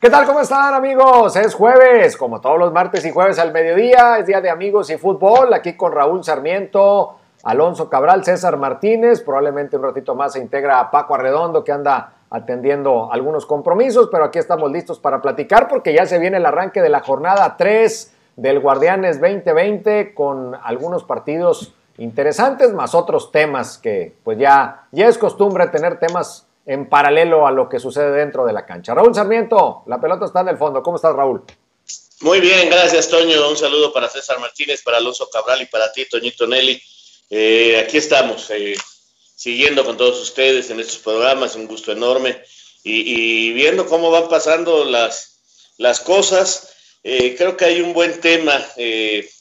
¿Qué tal? ¿Cómo están amigos? Es jueves, como todos los martes y jueves al mediodía, es día de amigos y fútbol, aquí con Raúl Sarmiento, Alonso Cabral, César Martínez, probablemente un ratito más se integra a Paco Arredondo que anda atendiendo algunos compromisos, pero aquí estamos listos para platicar porque ya se viene el arranque de la jornada 3 del Guardianes 2020 con algunos partidos interesantes más otros temas que pues ya, ya es costumbre tener temas en paralelo a lo que sucede dentro de la cancha. Raúl Sarmiento, la pelota está en el fondo. ¿Cómo estás, Raúl? Muy bien, gracias, Toño. Un saludo para César Martínez, para Alonso Cabral y para ti, Toñito Nelly. Eh, aquí estamos, eh, siguiendo con todos ustedes en estos programas, un gusto enorme. Y, viendo cómo van pasando las, las cosas, eh, creo que hay un buen tema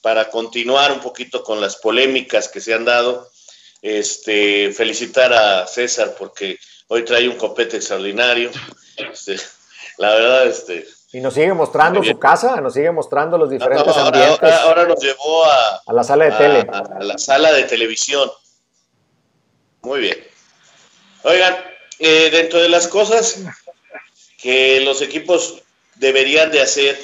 para continuar un poquito con las polémicas que se han dado. Este, felicitar a César porque Hoy trae un copete extraordinario. Este, la verdad, este. Y nos sigue mostrando su casa, nos sigue mostrando los diferentes ahora, ambientes. Ahora, nos llevó a, a la sala de tele. A, la sala de televisión. Muy bien. Oigan, eh, dentro de las cosas que los equipos deberían de hacer,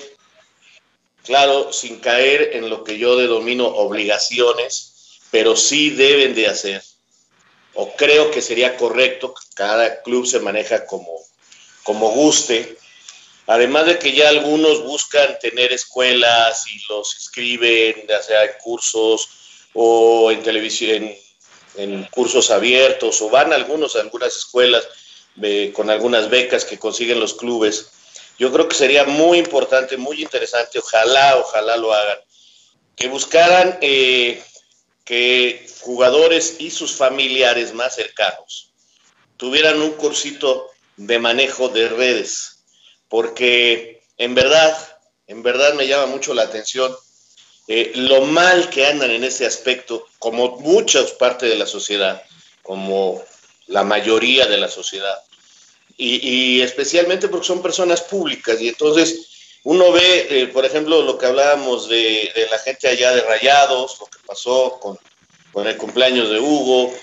claro, sin caer en lo que yo denomino obligaciones, pero sí deben de hacer o creo que sería correcto, cada club se maneja como, como guste, además de que ya algunos buscan tener escuelas y los inscriben, ya sea en cursos o en televisión, en, cursos abiertos, o van algunos a algunas escuelas con algunas becas que consiguen los clubes. Yo creo que sería muy importante, muy interesante, ojalá, ojalá lo hagan, que buscaran eh, que jugadores y sus familiares más cercanos tuvieran un cursito de manejo de redes, porque en verdad, en verdad me llama mucho la atención eh, lo mal que andan en ese aspecto, como muchas partes de la sociedad, como la mayoría de la sociedad, y, especialmente porque son personas públicas, y entonces uno ve, eh, por ejemplo, lo que hablábamos de, la gente allá de Rayados, lo que pasó con, el cumpleaños de Hugo,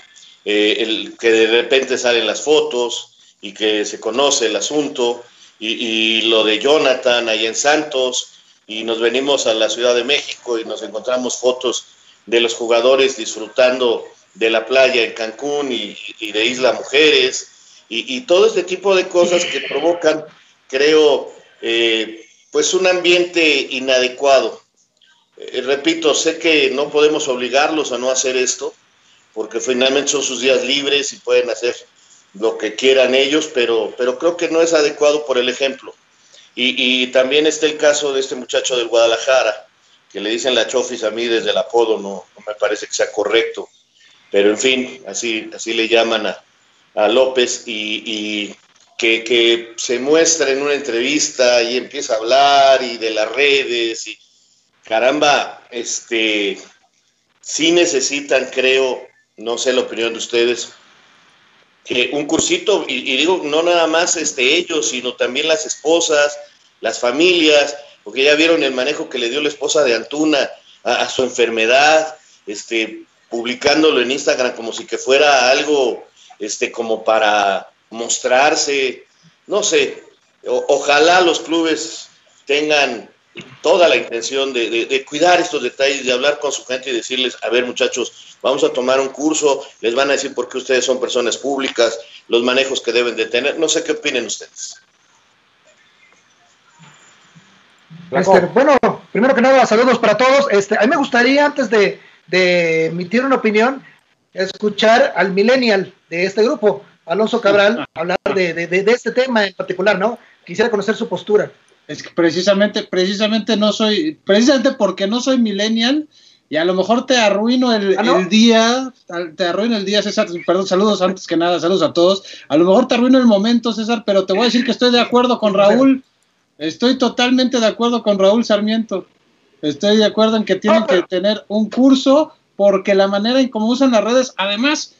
eh, el, que de repente salen las fotos y que se conoce el asunto, y, lo de Jonathan ahí en Santos, y nos venimos a la Ciudad de México y nos encontramos fotos de los jugadores disfrutando de la playa en Cancún y, de Isla Mujeres, y, todo este tipo de cosas que provocan, creo, eh, pues un ambiente inadecuado. Eh, repito, sé que no podemos obligarlos a no hacer esto, porque finalmente son sus días libres y pueden hacer lo que quieran ellos, pero, pero creo que no es adecuado por el ejemplo. Y, también está el caso de este muchacho del Guadalajara, que le dicen la chofis a mí desde el apodo, no, no me parece que sea correcto, pero en fin, así, así le llaman a, a López y, que, se muestra en una entrevista y empieza a hablar y de las redes y caramba, este, sí necesitan, creo, no sé la opinión de ustedes, que un cursito, y, digo, no nada más este, ellos, sino también las esposas, las familias, porque ya vieron el manejo que le dio la esposa de Antuna a, a su enfermedad, este, publicándolo en Instagram como si que fuera algo, este, como para mostrarse, no sé, ojalá los clubes tengan toda la intención de, cuidar estos detalles, de hablar con su gente y decirles, a ver muchachos, vamos a tomar un curso, les van a decir por qué ustedes son personas públicas, los manejos que deben de tener, no sé qué opinen ustedes. Este, bueno, primero que nada, saludos para todos. Este, a mí me gustaría, antes de, de emitir una opinión, escuchar al millennial de este grupo. Alonso Cabral hablar de, de, este tema en particular, ¿no? Quisiera conocer su postura. Es que precisamente, precisamente no soy, precisamente porque no soy millennial, y a lo mejor te arruino el, ¿Ah, el, día, te arruino el día, César, perdón, saludos antes que nada, saludos a todos. A lo mejor te arruino el momento, César, pero te voy a decir que estoy de acuerdo con Raúl. Estoy totalmente de acuerdo con Raúl Sarmiento. Estoy de acuerdo en que tienen que tener un curso porque la manera en cómo usan las redes, además,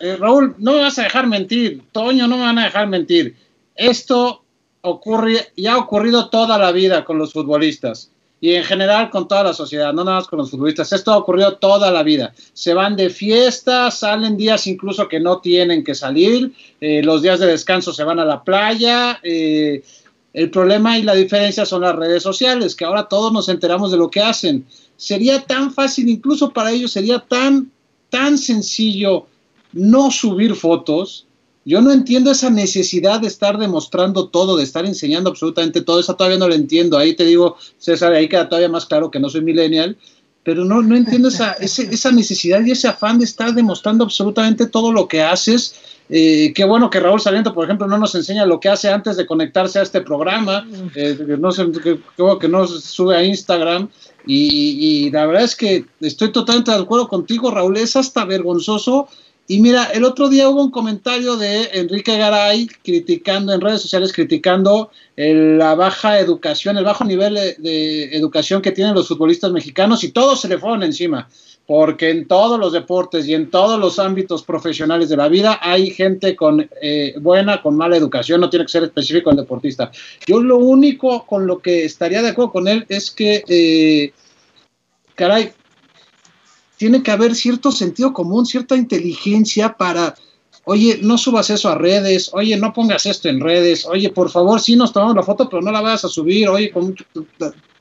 eh, Raúl, no me vas a dejar mentir, Toño, no me van a dejar mentir. Esto ocurre y ha ocurrido toda la vida con los futbolistas y en general con toda la sociedad, no nada más con los futbolistas. Esto ha ocurrido toda la vida. Se van de fiesta, salen días incluso que no tienen que salir, eh, los días de descanso se van a la playa. Eh, El problema y la diferencia son las redes sociales, que ahora todos nos enteramos de lo que hacen. Sería tan fácil, incluso para ellos, sería tan, tan sencillo no subir fotos. Yo no entiendo esa necesidad de estar demostrando todo, de estar enseñando absolutamente todo. Eso todavía no lo entiendo. Ahí te digo, César, ahí queda todavía más claro que no soy millennial pero no, no entiendo esa, esa necesidad y ese afán de estar demostrando absolutamente todo lo que haces. Eh, qué bueno que Raúl Saliento, por ejemplo, no nos enseña lo que hace antes de conectarse a este programa, eh, no sé, que, que no sube a Instagram. Y, y, la verdad es que estoy totalmente de acuerdo contigo, Raúl, es hasta vergonzoso y mira, el otro día hubo un comentario de Enrique Garay criticando en redes sociales, criticando la baja educación, el bajo nivel de, educación que tienen los futbolistas mexicanos y todos se le fueron encima, porque en todos los deportes y en todos los ámbitos profesionales de la vida hay gente con eh, buena, con mala educación, no tiene que ser específico el deportista. Yo lo único con lo que estaría de acuerdo con él es que, eh, caray, tiene que haber cierto sentido común, cierta inteligencia para, oye, no subas eso a redes, oye, no pongas esto en redes, oye, por favor, sí nos tomamos la foto, pero no la vayas a subir, oye, con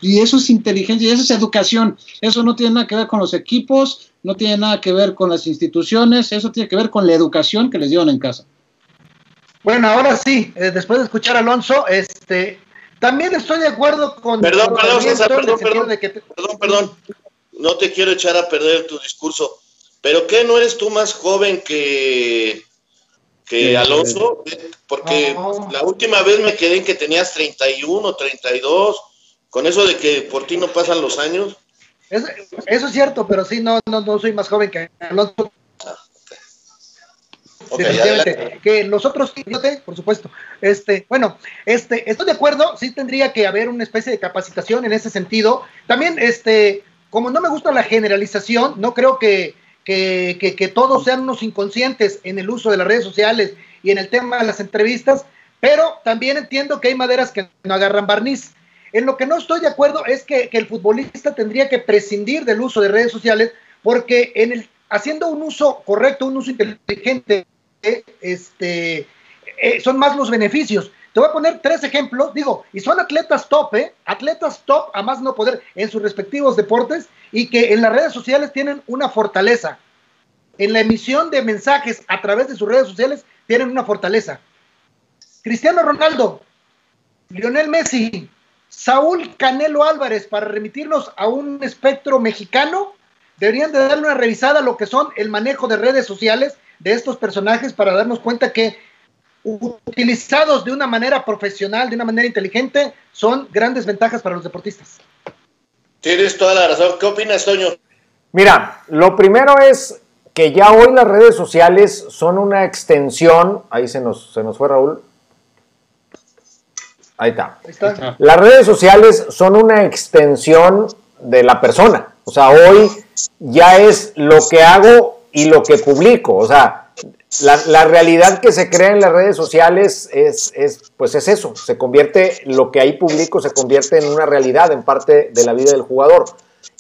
y eso es inteligencia, y eso es educación, eso no tiene nada que ver con los equipos, no tiene nada que ver con las instituciones, eso tiene que ver con la educación que les dieron en casa. Bueno, ahora sí, eh, después de escuchar a Alonso, este, también estoy de acuerdo con... Perdón, perdón, perdón, perdón, perdón, perdón, no te quiero echar a perder tu discurso, pero ¿qué no eres tú más joven que, que Alonso? Porque la última vez me quedé en que tenías 31, 32, con eso de que por ti no pasan los años. Eso, es cierto, pero sí, no, no, no soy más joven que Alonso. Ah, que los otros, por supuesto. Este, bueno, este, estoy de acuerdo, sí tendría que haber una especie de capacitación en ese sentido. También, este, como no me gusta la generalización, no creo que, que, todos sean unos inconscientes en el uso de las redes sociales y en el tema de las entrevistas, pero también entiendo que hay maderas que no agarran barniz. En lo que no estoy de acuerdo es que, el futbolista tendría que prescindir del uso de redes sociales porque en el, haciendo un uso correcto, un uso inteligente, este, eh, son más los beneficios. Te voy a poner tres ejemplos, digo, y son atletas top, ¿eh? Atletas top, a más no poder, en sus respectivos deportes, y que en las redes sociales tienen una fortaleza. En la emisión de mensajes a través de sus redes sociales tienen una fortaleza. Cristiano Ronaldo, Lionel Messi, Saúl Canelo Álvarez, para remitirnos a un espectro mexicano, deberían de darle una revisada a lo que son el manejo de redes sociales de estos personajes para darnos cuenta que utilizados de una manera profesional, de una manera inteligente, son grandes ventajas para los deportistas. Tienes toda la razón. ¿Qué opinas, Toño? Mira, lo primero es que ya hoy las redes sociales son una extensión, ahí se nos, se nos fue Raúl. Ahí está. Ahí está. Las redes sociales son una extensión de la persona. O sea, hoy ya es lo que hago y lo que publico. O sea, la, realidad que se crea en las redes sociales es, pues es eso, se convierte, lo que ahí publico se convierte en una realidad, en parte de la vida del jugador.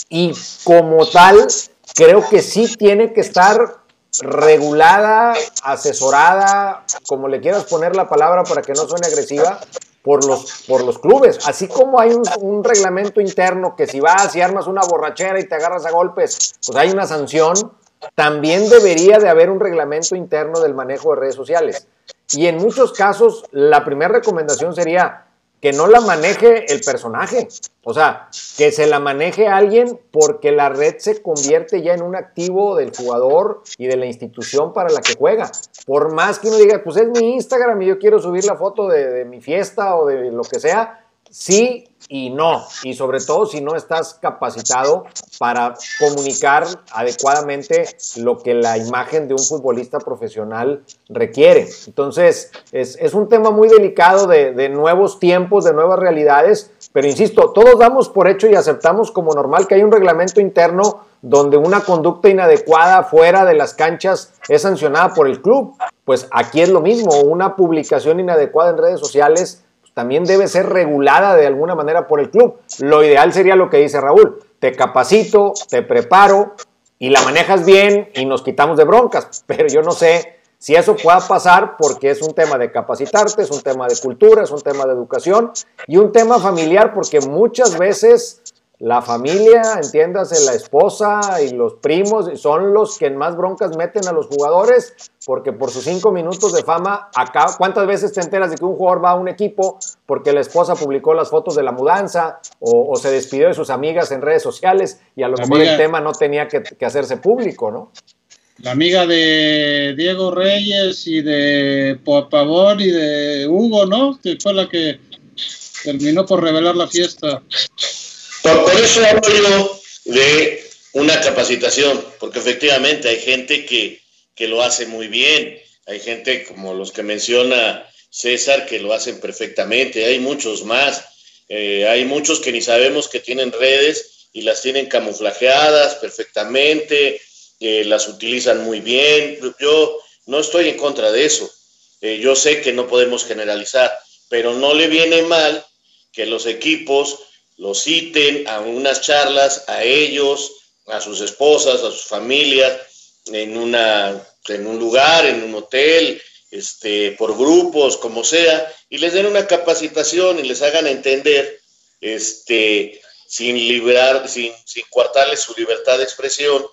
Y como tal, creo que sí tiene que estar regulada, asesorada, como le quieras poner la palabra para que no suene agresiva, por los, por los clubes. Así como hay un, un, reglamento interno que si vas y armas una borrachera y te agarras a golpes, pues hay una sanción también debería de haber un reglamento interno del manejo de redes sociales. Y en muchos casos, la primera recomendación sería que no la maneje el personaje. O sea, que se la maneje alguien porque la red se convierte ya en un activo del jugador y de la institución para la que juega. Por más que uno diga, pues es mi Instagram y yo quiero subir la foto de, de mi fiesta o de lo que sea, sí y no, y sobre todo si no estás capacitado para comunicar adecuadamente lo que la imagen de un futbolista profesional requiere. Entonces, es, un tema muy delicado de, de, nuevos tiempos, de nuevas realidades, pero insisto, todos damos por hecho y aceptamos como normal que hay un reglamento interno donde una conducta inadecuada fuera de las canchas es sancionada por el club. Pues aquí es lo mismo, una publicación inadecuada en redes sociales también debe ser regulada de alguna manera por el club. Lo ideal sería lo que dice Raúl, te capacito, te preparo y la manejas bien y nos quitamos de broncas, pero yo no sé si eso pueda pasar, porque es un tema de capacitarte, es un tema de cultura, es un tema de educación y un tema familiar, porque muchas veces la familia, entiéndase, la esposa y los primos son los que más broncas meten a los jugadores, porque por sus cinco minutos de fama, acá, ¿cuántas veces te enteras de que un jugador va a un equipo porque la esposa publicó las fotos de la mudanza o, se despidió de sus amigas en redes sociales y a lo mejor el tema no tenía que, que hacerse público, ¿no? La amiga de Diego Reyes y de Pavón y de Hugo, ¿no? Que fue la que terminó por revelar la fiesta. Por, eso hablo de una capacitación, porque efectivamente hay gente que, lo hace muy bien, hay gente como los que menciona César que lo hacen perfectamente, hay muchos más, eh, hay muchos que ni sabemos que tienen redes y las tienen camuflajeadas perfectamente, eh, las utilizan muy bien, yo no estoy en contra de eso, eh, yo sé que no podemos generalizar, pero no le viene mal que los equipos los citen a unas charlas a ellos, a sus esposas, a sus familias, en, una, en un lugar, en un hotel, este, por grupos, como sea, y les den una capacitación y les hagan entender, este, sin liberar, sin, sin coartarles su libertad de expresión,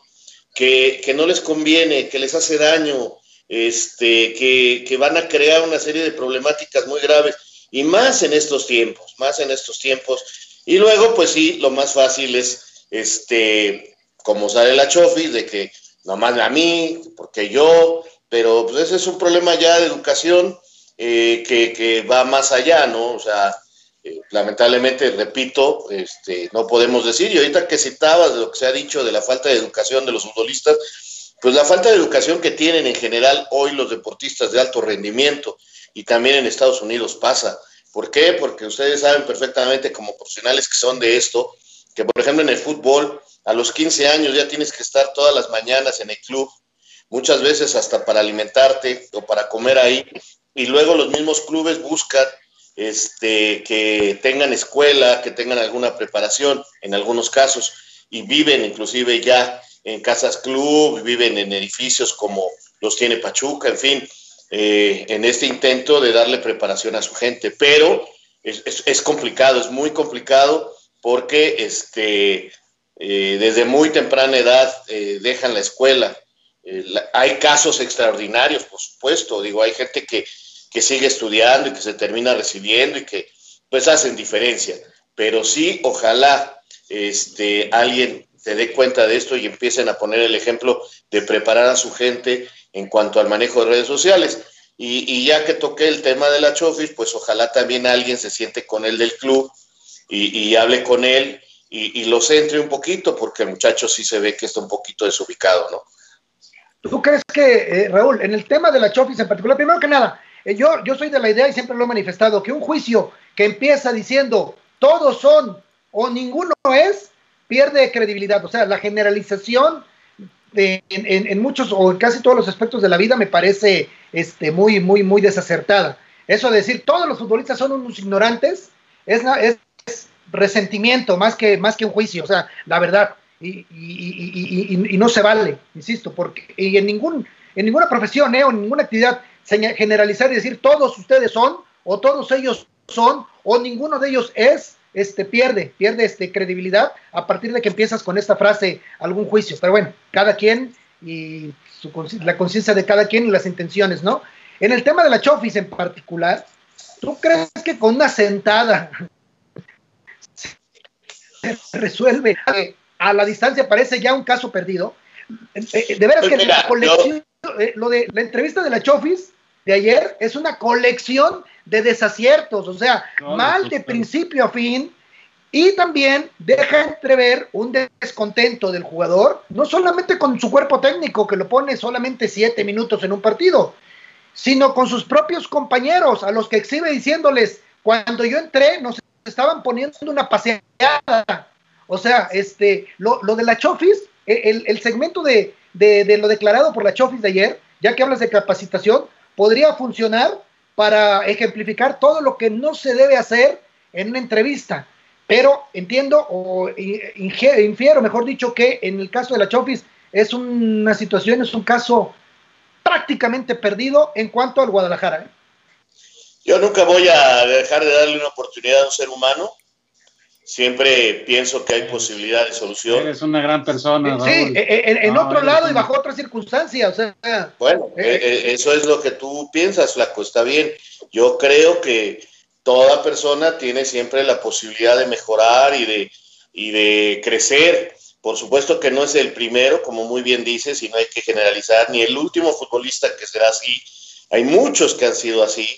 que, que, no les conviene, que les hace daño, este, que, que van a crear una serie de problemáticas muy graves, y más en estos tiempos, más en estos tiempos y luego, pues sí, lo más fácil es, este, como sale la Chofis, de que nomás a mí, porque yo, pero pues ese es un problema ya de educación eh, que, va más allá, ¿no? O sea, eh, lamentablemente, repito, este, no podemos decir, y ahorita que citabas de lo que se ha dicho de la falta de educación de los futbolistas, pues la falta de educación que tienen en general hoy los deportistas de alto rendimiento y también en Estados Unidos pasa. ¿Por qué? Porque ustedes saben perfectamente como profesionales que son de esto, que por ejemplo en el fútbol, a los 15 años ya tienes que estar todas las mañanas en el club, muchas veces hasta para alimentarte o para comer ahí, y luego los mismos clubes buscan este, que tengan escuela, que tengan alguna preparación en algunos casos, y viven inclusive ya en casas club, viven en edificios como los tiene Pachuca, en fin, eh, en este intento de darle preparación a su gente. Pero es, complicado, es muy complicado porque este, eh, desde muy temprana edad eh, dejan la escuela. hay casos extraordinarios, por supuesto. Digo, hay gente que, que sigue estudiando y que se termina recibiendo y que pues hacen diferencia. Pero sí, ojalá este, alguien se dé cuenta de esto y empiecen a poner el ejemplo de preparar a su gente en cuanto al manejo de redes sociales. Y, ya que toqué el tema de la Chofis, pues ojalá también alguien se siente con él del club y, hable con él y, lo centre un poquito, porque el muchacho sí se ve que está un poquito desubicado, ¿no? ¿Tú crees que, eh, Raúl, en el tema de la Chofis en particular, primero que nada, eh, yo, yo soy de la idea y siempre lo he manifestado, que un juicio que empieza diciendo todos son o ninguno es, pierde credibilidad. O sea, la generalización en, muchos o en casi todos los aspectos de la vida me parece este, muy, muy, muy desacertada. Eso de decir todos los futbolistas son unos ignorantes es, es resentimiento más que, más que un juicio, o sea, la verdad. Y, y, no se vale, insisto, porque y en, ningún, en ninguna profesión ¿eh? o en ninguna actividad generalizar y decir todos ustedes son o todos ellos son o ninguno de ellos es este, pierde, pierde este, credibilidad a partir de que empiezas con esta frase algún juicio. Pero bueno, cada quien y la conciencia de cada quien y las intenciones, ¿no? En el tema de la Chofis en particular, ¿tú crees que con una sentada se resuelve a la distancia? Parece ya un caso perdido. Eh, eh, de veras que la colección, eh, lo de la entrevista de la Chofis de ayer es una colección de desaciertos, o sea, mal de principio a fin, y también deja entrever un descontento del jugador, no solamente con su cuerpo técnico, que lo pone solamente siete minutos en un partido, sino con sus propios compañeros, a los que exhibe diciéndoles, cuando yo entré nos estaban poniendo una paseada. O sea, este, lo, de la Chofis, el, el segmento de, de, lo declarado por la Chofis de ayer, ya que hablas de capacitación, podría funcionar para ejemplificar todo lo que no se debe hacer en una entrevista. Pero entiendo o infiero, mejor dicho, que en el caso de la Chofis es una situación, es un caso prácticamente perdido en cuanto al Guadalajara. ¿eh? Yo nunca voy a dejar de darle una oportunidad a un ser humano. Siempre pienso que hay posibilidad de solución. Eres una gran persona. Sí, eh, eh, en, otro lado y bajo otras circunstancias. bueno, eso es lo que tú piensas, Flaco. Está bien. Yo creo que toda persona tiene siempre la posibilidad de mejorar y de, y de crecer. Por supuesto que no es el primero, como muy bien dices, y no hay que generalizar, ni el último futbolista que será así. Hay muchos que han sido así,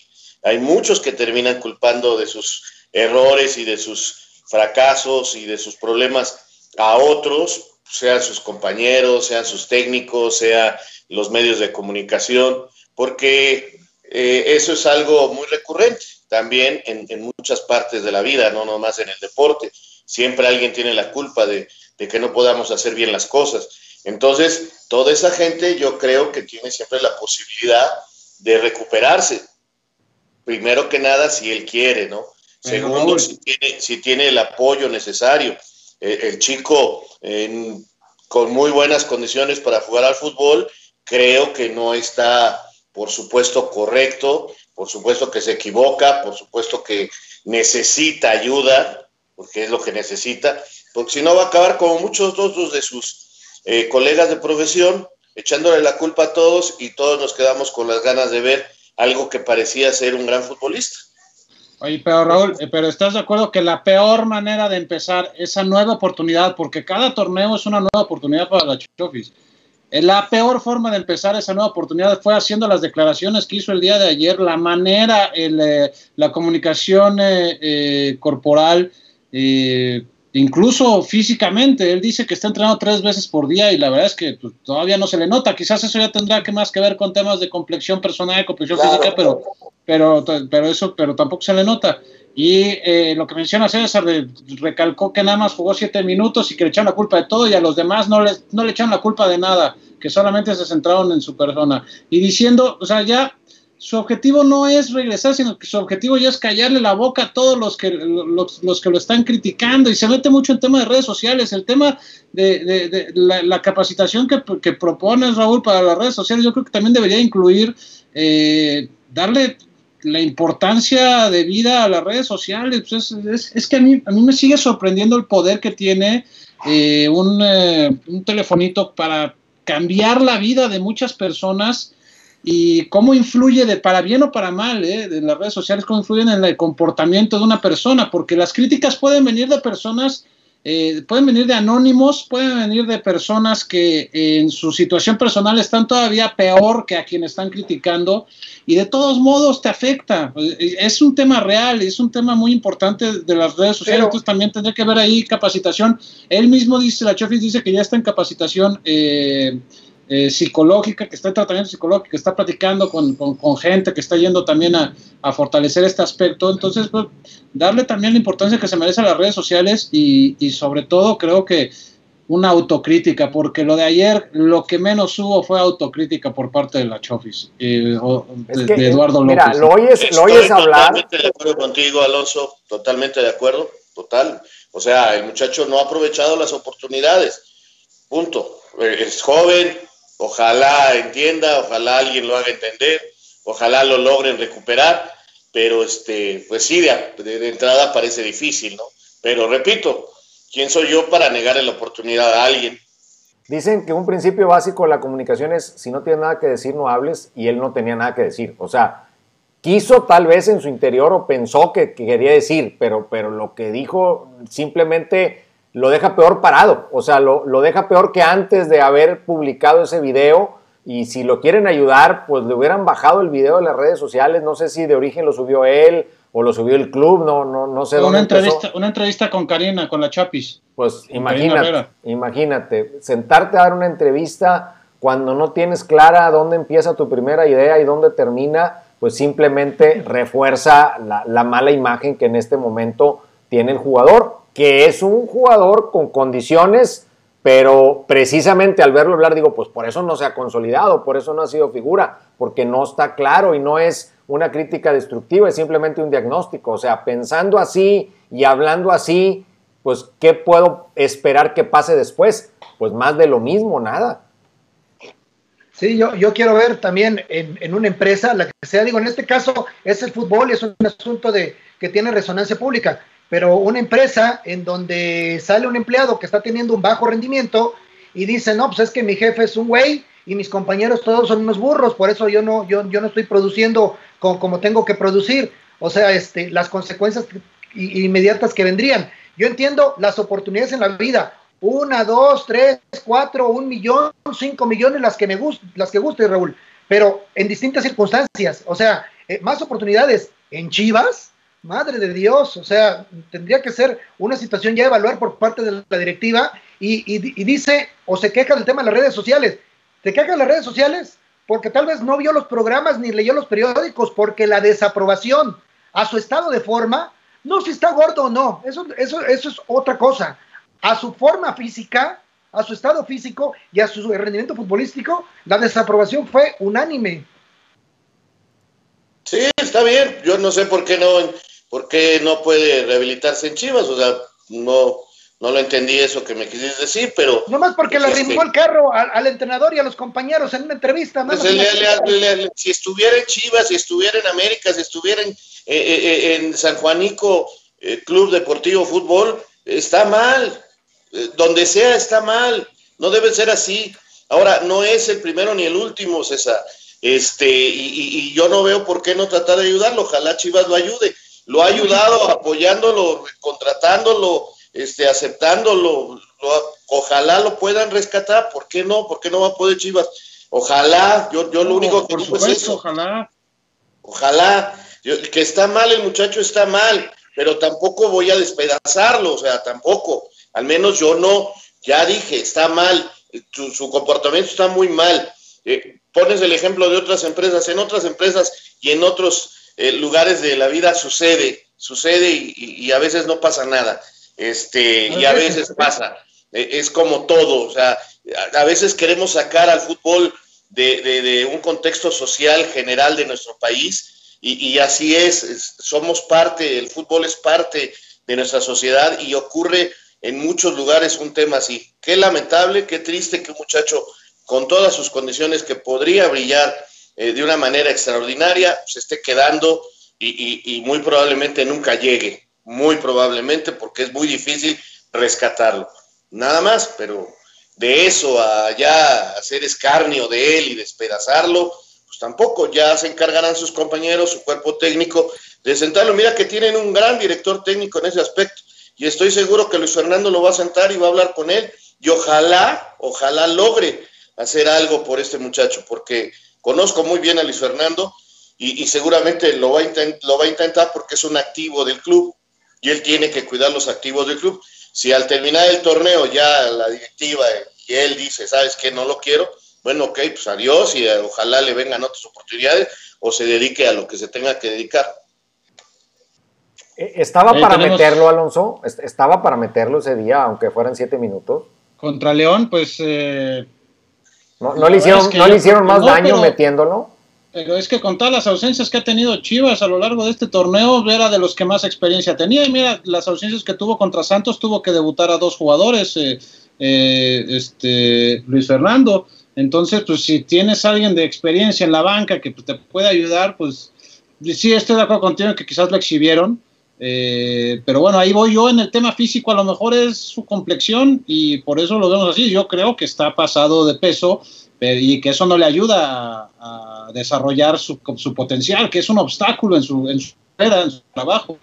hay muchos que terminan culpando de sus errores y de sus fracasos y de sus problemas a otros, sean sus compañeros, sean sus técnicos, sean los medios de comunicación, porque eh, eso es algo muy recurrente también en, muchas partes de la vida, no nomás en el deporte. Siempre alguien tiene la culpa de, de que no podamos hacer bien las cosas. Entonces, toda esa gente yo creo que tiene siempre la posibilidad de recuperarse. Primero que nada, si él quiere, ¿no? Segundo, si tiene, si tiene el apoyo necesario. Eh, el chico con muy buenas condiciones para jugar al fútbol, creo que no está, por supuesto, correcto, por supuesto que se equivoca, por supuesto que necesita ayuda, porque es lo que necesita, porque si no va a acabar como muchos otros de sus eh, colegas de profesión, echándole la culpa a todos y todos nos quedamos con las ganas de ver algo que parecía ser un gran futbolista. Oye, pero Raúl, eh, pero ¿estás de acuerdo que la peor manera de empezar esa nueva oportunidad, porque cada torneo es una nueva oportunidad para la Chofis, eh, la peor forma de empezar esa nueva oportunidad fue haciendo las declaraciones que hizo el día de ayer, la manera, el, la comunicación corporal, incluso físicamente, él dice que está entrenando tres veces por día y la verdad es que pues, todavía no se le nota. Quizás eso ya tendrá que más que ver con temas de complexión personal, complexión física, pero, pero, pero eso, pero tampoco se le nota. Y eh, lo que menciona César, recalcó que nada más jugó siete minutos y que le echaron la culpa de todo y a los demás no, les, no le echaron la culpa de nada, que solamente se centraron en su persona. Y diciendo, o sea, ya su objetivo no es regresar, sino que su objetivo ya es callarle la boca a todos los que, los, que lo están criticando y se mete mucho en tema de redes sociales, el tema de, la, capacitación que, que propone Raúl para las redes sociales, yo creo que también debería incluir eh, darle la importancia de vida a las redes sociales. Pues es, que a mí, a mí me sigue sorprendiendo el poder que tiene eh, un, eh, un telefonito para cambiar la vida de muchas personas y cómo influye de para bien o para mal eh, de las redes sociales, cómo influyen en el comportamiento de una persona, porque las críticas pueden venir de personas, eh, pueden venir de anónimos, pueden venir de personas que en su situación personal están todavía peor que a quienes están criticando y de todos modos te afecta. Es un tema real, es un tema muy importante de las redes sociales, entonces también tendría que ver ahí capacitación. Él mismo dice, la Chofis dice que ya está en capacitación. Eh, eh, psicológica, que está en tratamiento psicológico, que está platicando con, gente, que está yendo también a, fortalecer este aspecto. Entonces, pues, darle también la importancia que se merece a las redes sociales y, sobre todo creo que una autocrítica, porque lo de ayer lo que menos hubo fue autocrítica por parte de la Chofis, eh, de, Eduardo López. Mira, lo oyes, lo oyes hablar. Totalmente de acuerdo contigo, Alonso, totalmente de acuerdo, total. O sea, el muchacho no ha aprovechado las oportunidades, punto. Es joven, Ojalá entienda, ojalá alguien lo haga entender, ojalá lo logren recuperar, pero este, pues sí, de, entrada parece difícil, ¿no? Pero repito, ¿quién soy yo para negarle la oportunidad a alguien? Dicen que un principio básico de la comunicación es si no tienes nada que decir, no hables, y él no tenía nada que decir. O sea, quiso tal vez en su interior o pensó que, que quería decir, pero, pero lo que dijo simplemente lo deja peor parado, o sea, lo, deja peor que antes de haber publicado ese video. Y si lo quieren ayudar, pues le hubieran bajado el video de las redes sociales. No sé si de origen lo subió él o lo subió el club, no, no, no sé. Una entrevista, una entrevista con Karina, con la Chapis. Pues imagínate, imagínate, sentarte a dar una entrevista cuando no tienes clara dónde empieza tu primera idea y dónde termina, pues simplemente refuerza la, la mala imagen que en este momento tiene el jugador que es un jugador con condiciones, pero precisamente al verlo hablar digo, pues por eso no se ha consolidado, por eso no ha sido figura, porque no está claro y no es una crítica destructiva, es simplemente un diagnóstico. O sea, pensando así y hablando así, pues ¿qué puedo esperar que pase después? Pues más de lo mismo, nada. Sí, yo, yo quiero ver también en, en, una empresa, la que sea, digo, en este caso es el fútbol es un asunto de que tiene resonancia pública, pero una empresa en donde sale un empleado que está teniendo un bajo rendimiento y dice, no, pues es que mi jefe es un güey y mis compañeros todos son unos burros, por eso yo no, yo, yo no estoy produciendo como, como tengo que producir. O sea, este, las consecuencias inmediatas que vendrían. Yo entiendo las oportunidades en la vida, una, dos, tres, cuatro, un millón, cinco millones, las que me gusten, las que guste, Raúl, pero en distintas circunstancias, o sea, eh, más oportunidades en Chivas, madre de Dios, o sea, tendría que ser una situación ya a evaluar por parte de la directiva y, y, dice o se queja del tema de las redes sociales. ¿Te quejas de las redes sociales? Porque tal vez no vio los programas ni leyó los periódicos, porque la desaprobación a su estado de forma, no si está gordo o no, eso, eso, eso es otra cosa a su forma física, a su estado físico y a su rendimiento futbolístico, la desaprobación fue unánime. Sí, está bien. Yo no sé por qué no, por qué no puede rehabilitarse en Chivas. O sea, no, no lo entendí eso que me quisiste decir, pero. Nomás porque le arrimó el carro al, entrenador y a los compañeros en una entrevista. Pues si estuviera en Chivas, si estuviera en América, si estuviera en, eh, eh, en San Juanico eh, Club Deportivo Fútbol, está mal. Eh, donde sea está mal, no debe ser así. Ahora, no es el primero ni el último, César. Este, y, yo no veo por qué no tratar de ayudarlo. Ojalá Chivas lo ayude. Lo ha ayudado apoyándolo, contratándolo, este, aceptándolo. ojalá lo puedan rescatar. ¿Por qué no? ¿Por qué no va a poder Chivas? Ojalá, yo, yo lo único que es eso. Ojalá. Ojalá. que está mal, el muchacho está mal, pero tampoco voy a despedazarlo, o sea, tampoco. Al menos yo no, ya dije, está mal, su, comportamiento está muy mal. Eh, pones el ejemplo de otras empresas, en otras empresas y en otros eh, lugares de la vida sucede, sucede y, a veces no pasa nada. Este, y a veces pasa. E, es como todo, o sea, a, veces queremos sacar al fútbol de, un contexto social general de nuestro país y, y, así es, somos parte, el fútbol es parte de nuestra sociedad y ocurre en muchos lugares un tema así. Qué lamentable, qué triste que un muchacho con todas sus condiciones que podría brillar eh, de una manera extraordinaria se esté quedando y, muy probablemente nunca llegue, muy probablemente porque es muy difícil rescatarlo. Nada más, pero de eso a ya hacer escarnio de él y despedazarlo, pues tampoco, ya se encargarán sus compañeros, su cuerpo técnico, de sentarlo. Mira que tienen un gran director técnico en ese aspecto y estoy seguro que Luis Fernando lo va a sentar y va a hablar con él y ojalá, ojalá logre hacer algo por este muchacho, porque conozco muy bien a Luis Fernando y, seguramente lo va, a lo va a intentar porque es un activo del club y él tiene que cuidar los activos del club. Si al terminar el torneo ya la directiva y él dice, sabes que no lo quiero, bueno, ok, pues adiós y eh, ojalá le vengan otras oportunidades o se dedique a lo que se tenga que dedicar. Eh, ¿Estaba para meterlo, Alonso? ¿Estaba para meterlo ese día, aunque fueran siete minutos? Contra León, pues... Eh, ¿No, le hicieron, ¿no le hicieron más daño metiéndolo? Pero es que con todas las ausencias que ha tenido Chivas a lo largo de este torneo, era de los que más experiencia tenía. Y mira, las ausencias que tuvo contra Santos, tuvo que debutar a dos jugadores, eh, este Luis Fernando. Entonces, pues si tienes a alguien de experiencia en la banca que te puede ayudar, pues sí estoy de acuerdo contigo que quizás lo exhibieron, eh, pero bueno, ahí voy yo en el tema físico, a lo mejor es su complexión y por eso lo vemos así. Yo creo que está pasado de peso y que eso no le ayuda a, desarrollar su, su, potencial, que es un obstáculo en su, en su, en su trabajo.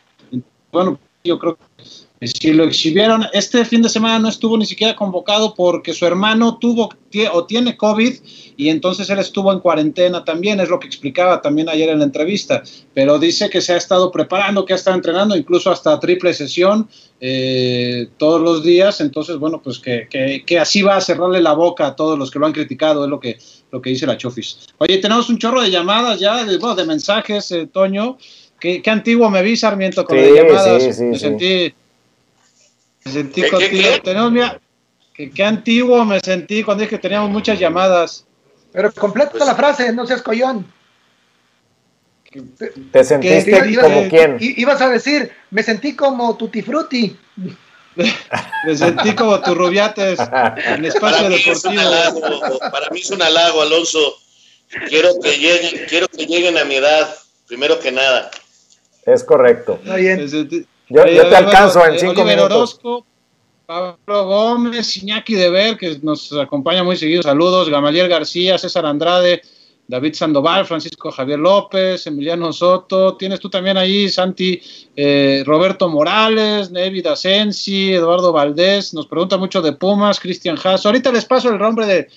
Bueno, yo creo que si lo exhibieron, este fin de semana no estuvo ni siquiera convocado porque su hermano tuvo o tiene COVID y entonces él estuvo en cuarentena también, es lo que explicaba también ayer en la entrevista, pero dice que se ha estado preparando, que ha estado entrenando, incluso hasta triple sesión eh, todos los días, entonces bueno, pues que, que, así va a cerrarle la boca a todos los que lo han criticado, es lo que, lo que dice la Chofis. Oye, tenemos un chorro de llamadas ya, de, de mensajes, eh, Toño. Qué, antiguo me vi, Sarmiento, con las llamadas. me sentí me sentí ¿Qué, contigo. Tenemos, mira, qué, antiguo me sentí cuando dije que teníamos muchas llamadas. Pero completa pues la frase, no seas collón. ¿Te sentiste como quién? Ibas a decir, me sentí como Tutti Frutti. Me sentí como tu rubiates en espacio para deportivo. para mí es un halago, Alonso. Quiero que lleguen, quiero que lleguen a mi edad, primero que nada. Es correcto. bien. Yo, te alcanzo en cinco Oliver minutos. Orozco, Pablo Gómez, Iñaki de Ver, que nos acompaña muy seguido. Saludos. Gamaliel García, César Andrade, David Sandoval, Francisco Javier López, Emiliano Soto. Tienes tú también ahí, Santi, eh, Roberto Morales, Nevid Asensi, Eduardo Valdés. Nos pregunta mucho de Pumas, Cristian Haas. Ahorita les paso el nombre de,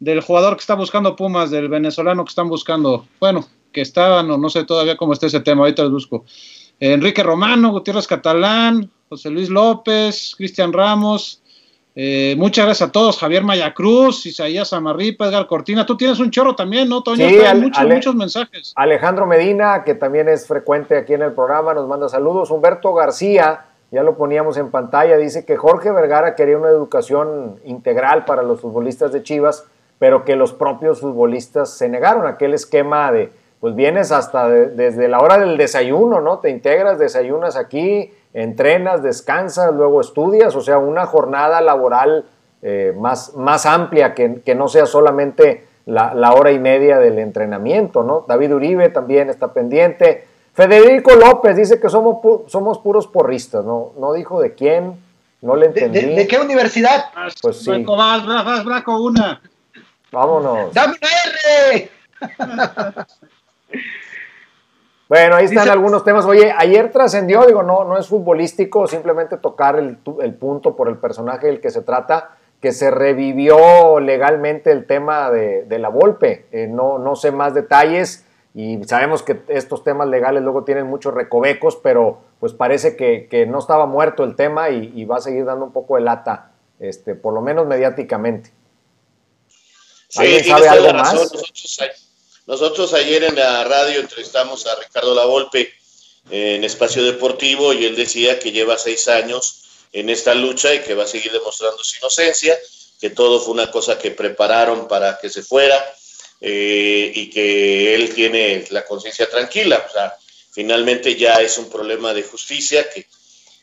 del jugador que está buscando Pumas, del venezolano que están buscando. Bueno, que está, no, no sé todavía cómo está ese tema, ahorita les busco. Enrique Romano, Gutiérrez Catalán, José Luis López, Cristian Ramos. Eh, muchas gracias a todos, Javier Mayacruz, Isaías Amarripa, Edgar Cortina. Tú tienes un chorro también, ¿no, Toño? Sí, Ale- muchos, Ale- muchos mensajes. Alejandro Medina, que también es frecuente aquí en el programa, nos manda saludos. Humberto García, ya lo poníamos en pantalla, dice que Jorge Vergara quería una educación integral para los futbolistas de Chivas, pero que los propios futbolistas se negaron a aquel esquema de, pues vienes hasta de- desde la hora del desayuno, ¿no? Te integras, desayunas aquí, entrenas, descansas, luego estudias, o sea, una jornada laboral eh, más, más amplia que, que no sea solamente la, la hora y media del entrenamiento, ¿no? David Uribe también está pendiente. Federico López dice que somos, pu- somos puros porristas, ¿no? No dijo de quién, no le ¿De, entendí. de- de qué universidad? Pues sí. Braco, vas, vas, vas, Braco, una. Vámonos. ¡Dame una R! Bueno, ahí están Dice- algunos temas. Oye, ayer trascendió, digo, no, no es futbolístico, simplemente tocar el, punto por el personaje del que se trata, que se revivió legalmente el tema de, de la Volpe. Eh, no, no sé más detalles y sabemos que estos temas legales luego tienen muchos recovecos, pero pues parece que, que no estaba muerto el tema y, y va a seguir dando un poco de lata, este, por lo menos mediáticamente. Sí, ¿Alguien sabe algo más? Nosotros, nosotros ayer en la radio entrevistamos a Ricardo Lavolpe eh, en Espacio Deportivo y él decía que lleva seis años en esta lucha y que va a seguir demostrando su inocencia, que todo fue una cosa que prepararon para que se fuera eh, y que él tiene la conciencia tranquila. O sea, finalmente ya es un problema de justicia que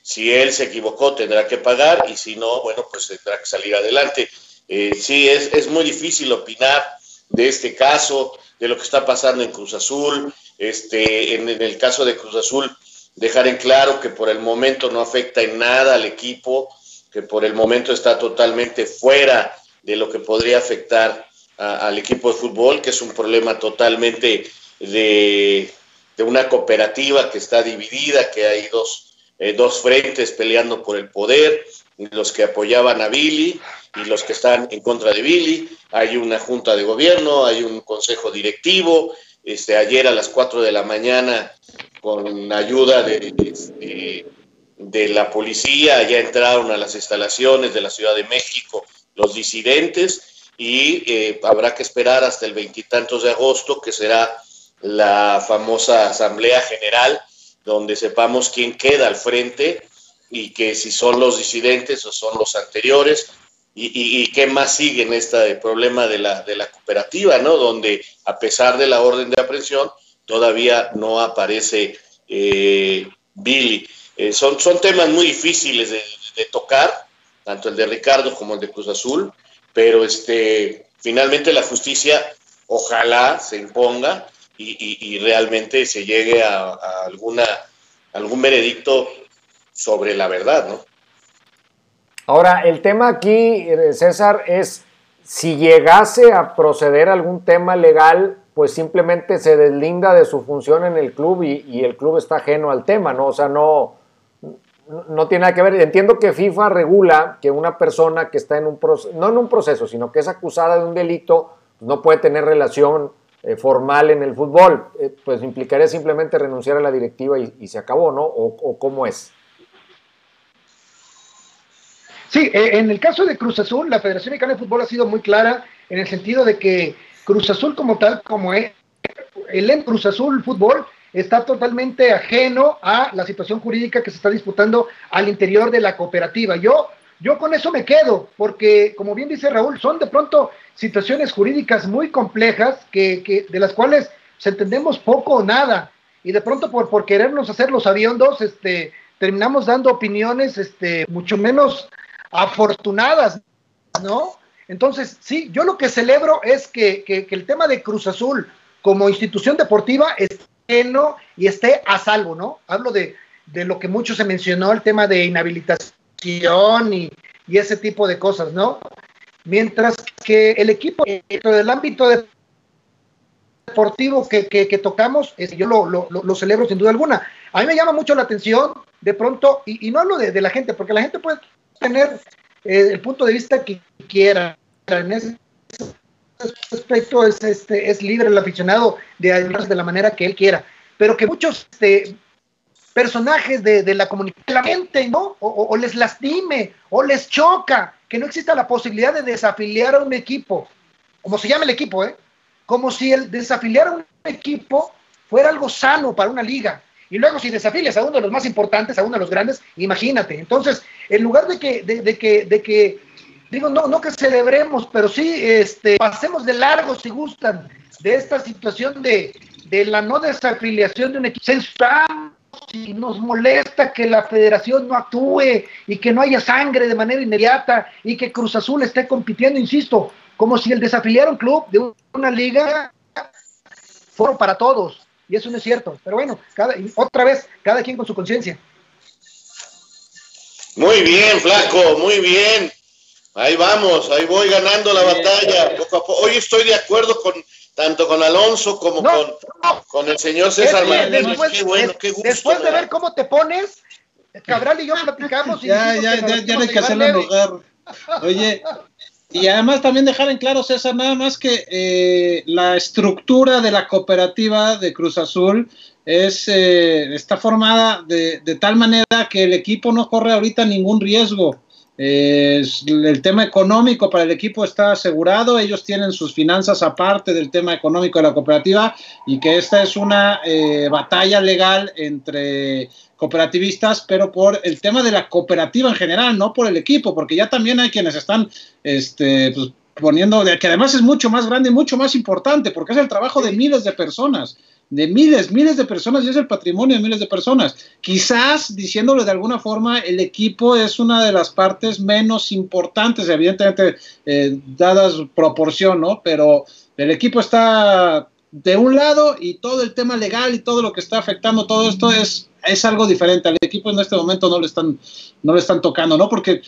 si él se equivocó tendrá que pagar y si no, bueno, pues tendrá que salir adelante. Eh, sí, es, es muy difícil opinar de este caso, de lo que está pasando en Cruz Azul. Este, en, el caso de Cruz Azul, dejar en claro que por el momento no afecta en nada al equipo, que por el momento está totalmente fuera de lo que podría afectar al equipo de fútbol, que es un problema totalmente de, de una cooperativa que está dividida, que hay dos, eh, dos frentes peleando por el poder, los que apoyaban a Billy y los que están en contra de Billy. Hay una junta de gobierno, hay un consejo directivo. Este, ayer a las 4 de la mañana, con ayuda de, de, de la policía, ya entraron a las instalaciones de la Ciudad de México los disidentes y eh, habrá que esperar hasta el veintitantos de agosto, que será la famosa Asamblea General, donde sepamos quién queda al frente y que si son los disidentes o son los anteriores y, qué más sigue en este problema de la, de la cooperativa, ¿no? Donde a pesar de la orden de aprehensión todavía no aparece eh, Billy. Eh, son, temas muy difíciles de, tocar, tanto el de Ricardo como el de Cruz Azul, pero este, finalmente la justicia ojalá se imponga y realmente se llegue a, a alguna, algún veredicto sobre la verdad, ¿no? Ahora, el tema aquí, eh, César, es si llegase a proceder algún tema legal, pues simplemente se deslinda de su función en el club y, y el club está ajeno al tema, ¿no? O sea, no, no tiene nada que ver. Entiendo que FIFA regula que una persona que está en un proceso, no en un proceso, sino que es acusada de un delito, pues no puede tener relación eh, formal en el fútbol. Eh, pues implicaría simplemente renunciar a la directiva y, y se acabó, ¿no? O, o cómo es. Sí, eh, en el caso de Cruz Azul, la Federación Mexicana de Fútbol ha sido muy clara en el sentido de que Cruz Azul como tal, como es, el Cruz Azul Fútbol está totalmente ajeno a la situación jurídica que se está disputando al interior de la cooperativa. Yo, yo con eso me quedo, porque como bien dice Raúl, son de pronto situaciones jurídicas muy complejas que, que de las cuales se entendemos poco o nada, y de pronto por, por querernos hacer los aviondos, este, terminamos dando opiniones este, mucho menos afortunadas, ¿no? Entonces, sí, yo lo que celebro es que, que, el tema de Cruz Azul como institución deportiva esté lleno y esté a salvo, ¿no? Hablo de, de lo que mucho se mencionó, el tema de inhabilitación y, y ese tipo de cosas, ¿no? Mientras que el equipo dentro del ámbito deportivo que, que, tocamos, yo lo, lo, lo, celebro sin duda alguna. A mí me llama mucho la atención, de pronto, y, y no hablo de, de, la gente, porque la gente puede tener eh, el punto de vista que quiera. En ese aspecto es, este, es libre el aficionado de ayudarse de la manera que él quiera, pero que muchos este, personajes de, de la comunicación, ¿no? O, o, les lastime, o les choca, que no exista la posibilidad de desafiliar a un equipo, como se llama el equipo, ¿eh? Como si el desafiliar a un equipo fuera algo sano para una liga. Y luego si desafilias a uno de los más importantes, a uno de los grandes, imagínate. Entonces, en lugar de que, de, que, de que, digo, no, no que celebremos, pero sí este, pasemos de largo si gustan de esta situación de, de la no desafiliación de un equipo. Si nos molesta que la federación no actúe y que no haya sangre de manera inmediata y que Cruz Azul esté compitiendo, insisto, como si el desafiliar un club de una liga fuera para todos y eso no es cierto. Pero bueno, cada, otra vez, cada quien con su conciencia. Muy bien, flaco, muy bien. Ahí vamos, ahí voy ganando la batalla. Hoy estoy de acuerdo con tanto con Alonso como con, con el señor César Martínez. Después, qué bueno, qué gusto, después de ver cómo te pones, Cabral y yo platicamos. Y ya, ya, ya, ya no hay que hacerlo enojar. Oye, y además también dejar en claro, César, nada más que eh, la estructura de la cooperativa de Cruz Azul es, eh, está formada de, de, tal manera que el equipo no corre ahorita ningún riesgo. El tema económico para el equipo está asegurado, ellos tienen sus finanzas aparte del tema económico de la cooperativa y que esta es una eh, batalla legal entre cooperativistas, pero por el tema de la cooperativa en general, no por el equipo, porque ya también hay quienes están este, pues, poniendo, que además es mucho más grande y mucho más importante, porque es el trabajo de miles de personas, de miles, miles de personas y es el patrimonio de miles de personas. Quizás, diciéndolo de alguna forma, el equipo es una de las partes menos importantes, evidentemente, eh, dadas proporción, ¿no? Pero el equipo está de un lado y todo el tema legal y todo lo que está afectando todo esto es es algo diferente. Al equipo en este momento no le están, no le están tocando, ¿no? Porque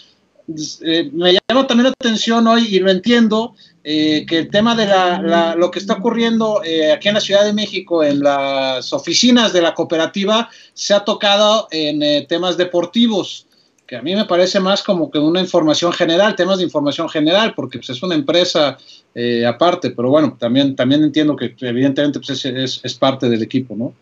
eh, me llama también la atención hoy y lo entiendo, eh, que el tema de la, lo que está ocurriendo eh, aquí en la Ciudad de México, en las oficinas de la cooperativa, se ha tocado en temas deportivos que a mí me parece más como que una información general, temas de información general, porque pues, es una empresa aparte, pero bueno, también, también entiendo que evidentemente pues, es, es parte del equipo, ¿no?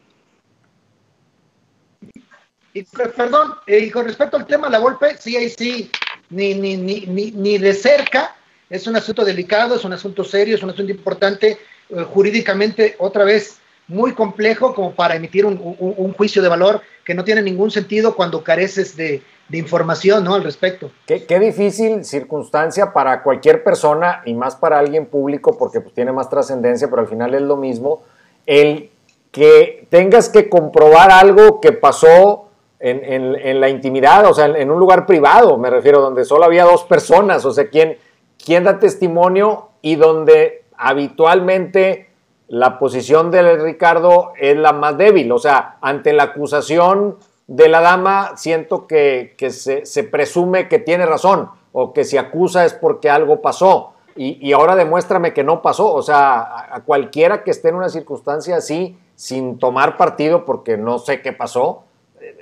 Y, perdón, eh, y con respecto al tema de la golpe, sí, ahí sí, ni, ni, ni, ni, de cerca, es un asunto delicado, es un asunto serio, es un asunto importante, eh, jurídicamente, otra vez, muy complejo como para emitir un, un, juicio de valor que no tiene ningún sentido cuando careces de, de información ¿no? al respecto. Qué, qué, difícil circunstancia para cualquier persona y más para alguien público porque pues, tiene más trascendencia, pero al final es lo mismo, el que tengas que comprobar algo que pasó en, la intimidad, o sea, en, un lugar privado, me refiero, donde solo había dos personas, o sea, ¿quién, quién da testimonio y donde habitualmente la posición de Ricardo es la más débil, o sea, ante la acusación de la dama, siento que, se, presume que tiene razón, o que si acusa es porque algo pasó. Y, ahora demuéstrame que no pasó. O sea, a, cualquiera que esté en una circunstancia así, sin tomar partido porque no sé qué pasó,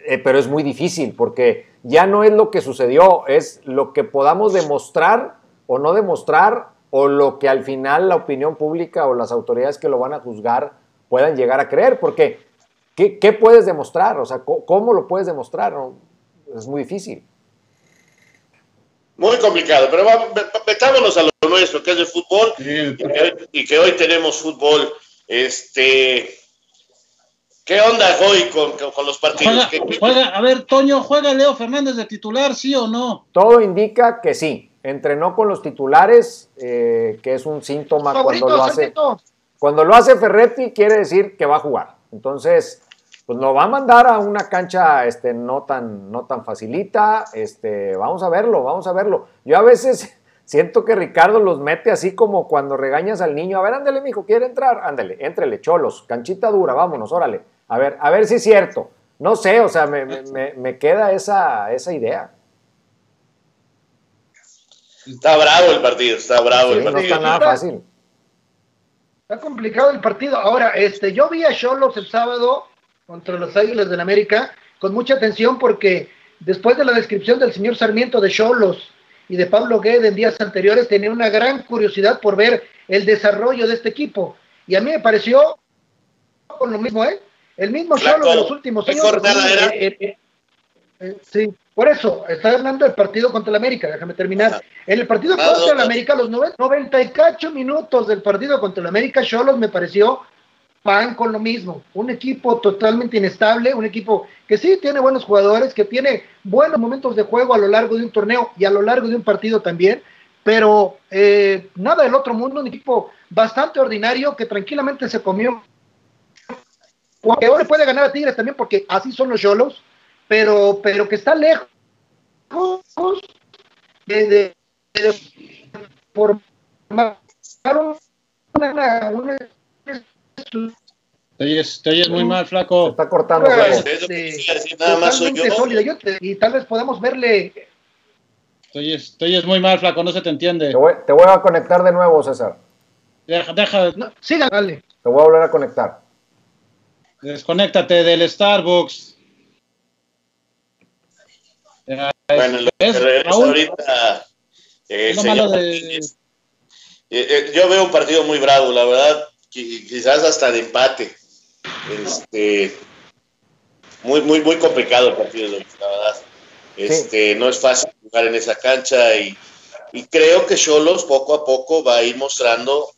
eh, pero es muy difícil porque ya no es lo que sucedió, es lo que podamos demostrar o no demostrar o lo que al final la opinión pública o las autoridades que lo van a juzgar puedan llegar a creer, porque ¿qué, puedes demostrar? O sea, ¿cómo, lo puedes demostrar? Es muy difícil. Muy complicado, pero metámonos a lo nuestro, que es el fútbol, y, que, y que hoy tenemos fútbol. Este, ¿Qué onda hoy con, los partidos? Juega, a ver, Toño, ¿juega Leo Fernández de titular, sí o no? Todo indica que sí. Entrenó con los titulares, eh, que es un síntoma cuando lo hace. Cuando lo hace Ferretti, quiere decir que va a jugar. Entonces, pues nos va a mandar a una cancha este, no, tan, no tan facilita. Este, vamos a verlo, vamos a verlo. Yo a veces siento que Ricardo los mete así como cuando regañas al niño. A ver, ándale, mijo, ¿quiere entrar? Ándale, entrele, cholos, canchita dura, vámonos, órale. A ver, a ver si es cierto. No sé, o sea, me, me, me queda esa, esa idea. Está bravo el partido, está bravo el partido. No está nada fácil. Está complicado el partido. Ahora, este, yo vi a Cholos el sábado contra los Águilas del América con mucha atención porque después de la descripción del señor Sarmiento de Cholos y de Pablo Guede en días anteriores, tenía una gran curiosidad por ver el desarrollo de este equipo. Y a mí me pareció con lo mismo, ¿eh? El mismo Cholos de los últimos años. Eh, eh, eh, sí, por eso, está hablando del partido contra el América, déjame terminar. En el partido contra el América, los 98 minutos del partido contra el América, Cholos me pareció van con lo mismo. Un equipo totalmente inestable, un equipo que sí tiene buenos jugadores, que tiene buenos momentos de juego a lo largo de un torneo y a lo largo de un partido también, pero eh, nada del otro mundo, un equipo bastante ordinario que tranquilamente se comió. Que ahora puede ganar a Tigres también porque así son los Cholos pero, pero que está lejos de, de, de formar una, una, te oyes, te oyes muy mal, flaco. Se está cortando. Pues, nada más soy yo. Sólida, y tal vez podamos verle. Te oyes, te oyes, muy mal, flaco, no se te entiende. Te voy, te voy a conectar de nuevo, César. Deja, deja. No, siga, dale. Te voy a volver a conectar. Desconéctate del Starbucks. Bueno, lo que ahorita, eh, eh, eh, yo veo un partido muy bravo, la verdad, quizás hasta de empate. Este, muy, muy, muy complicado el partido, la verdad. Este, No es fácil jugar en esa cancha y, y creo que Cholos poco a poco va a ir mostrando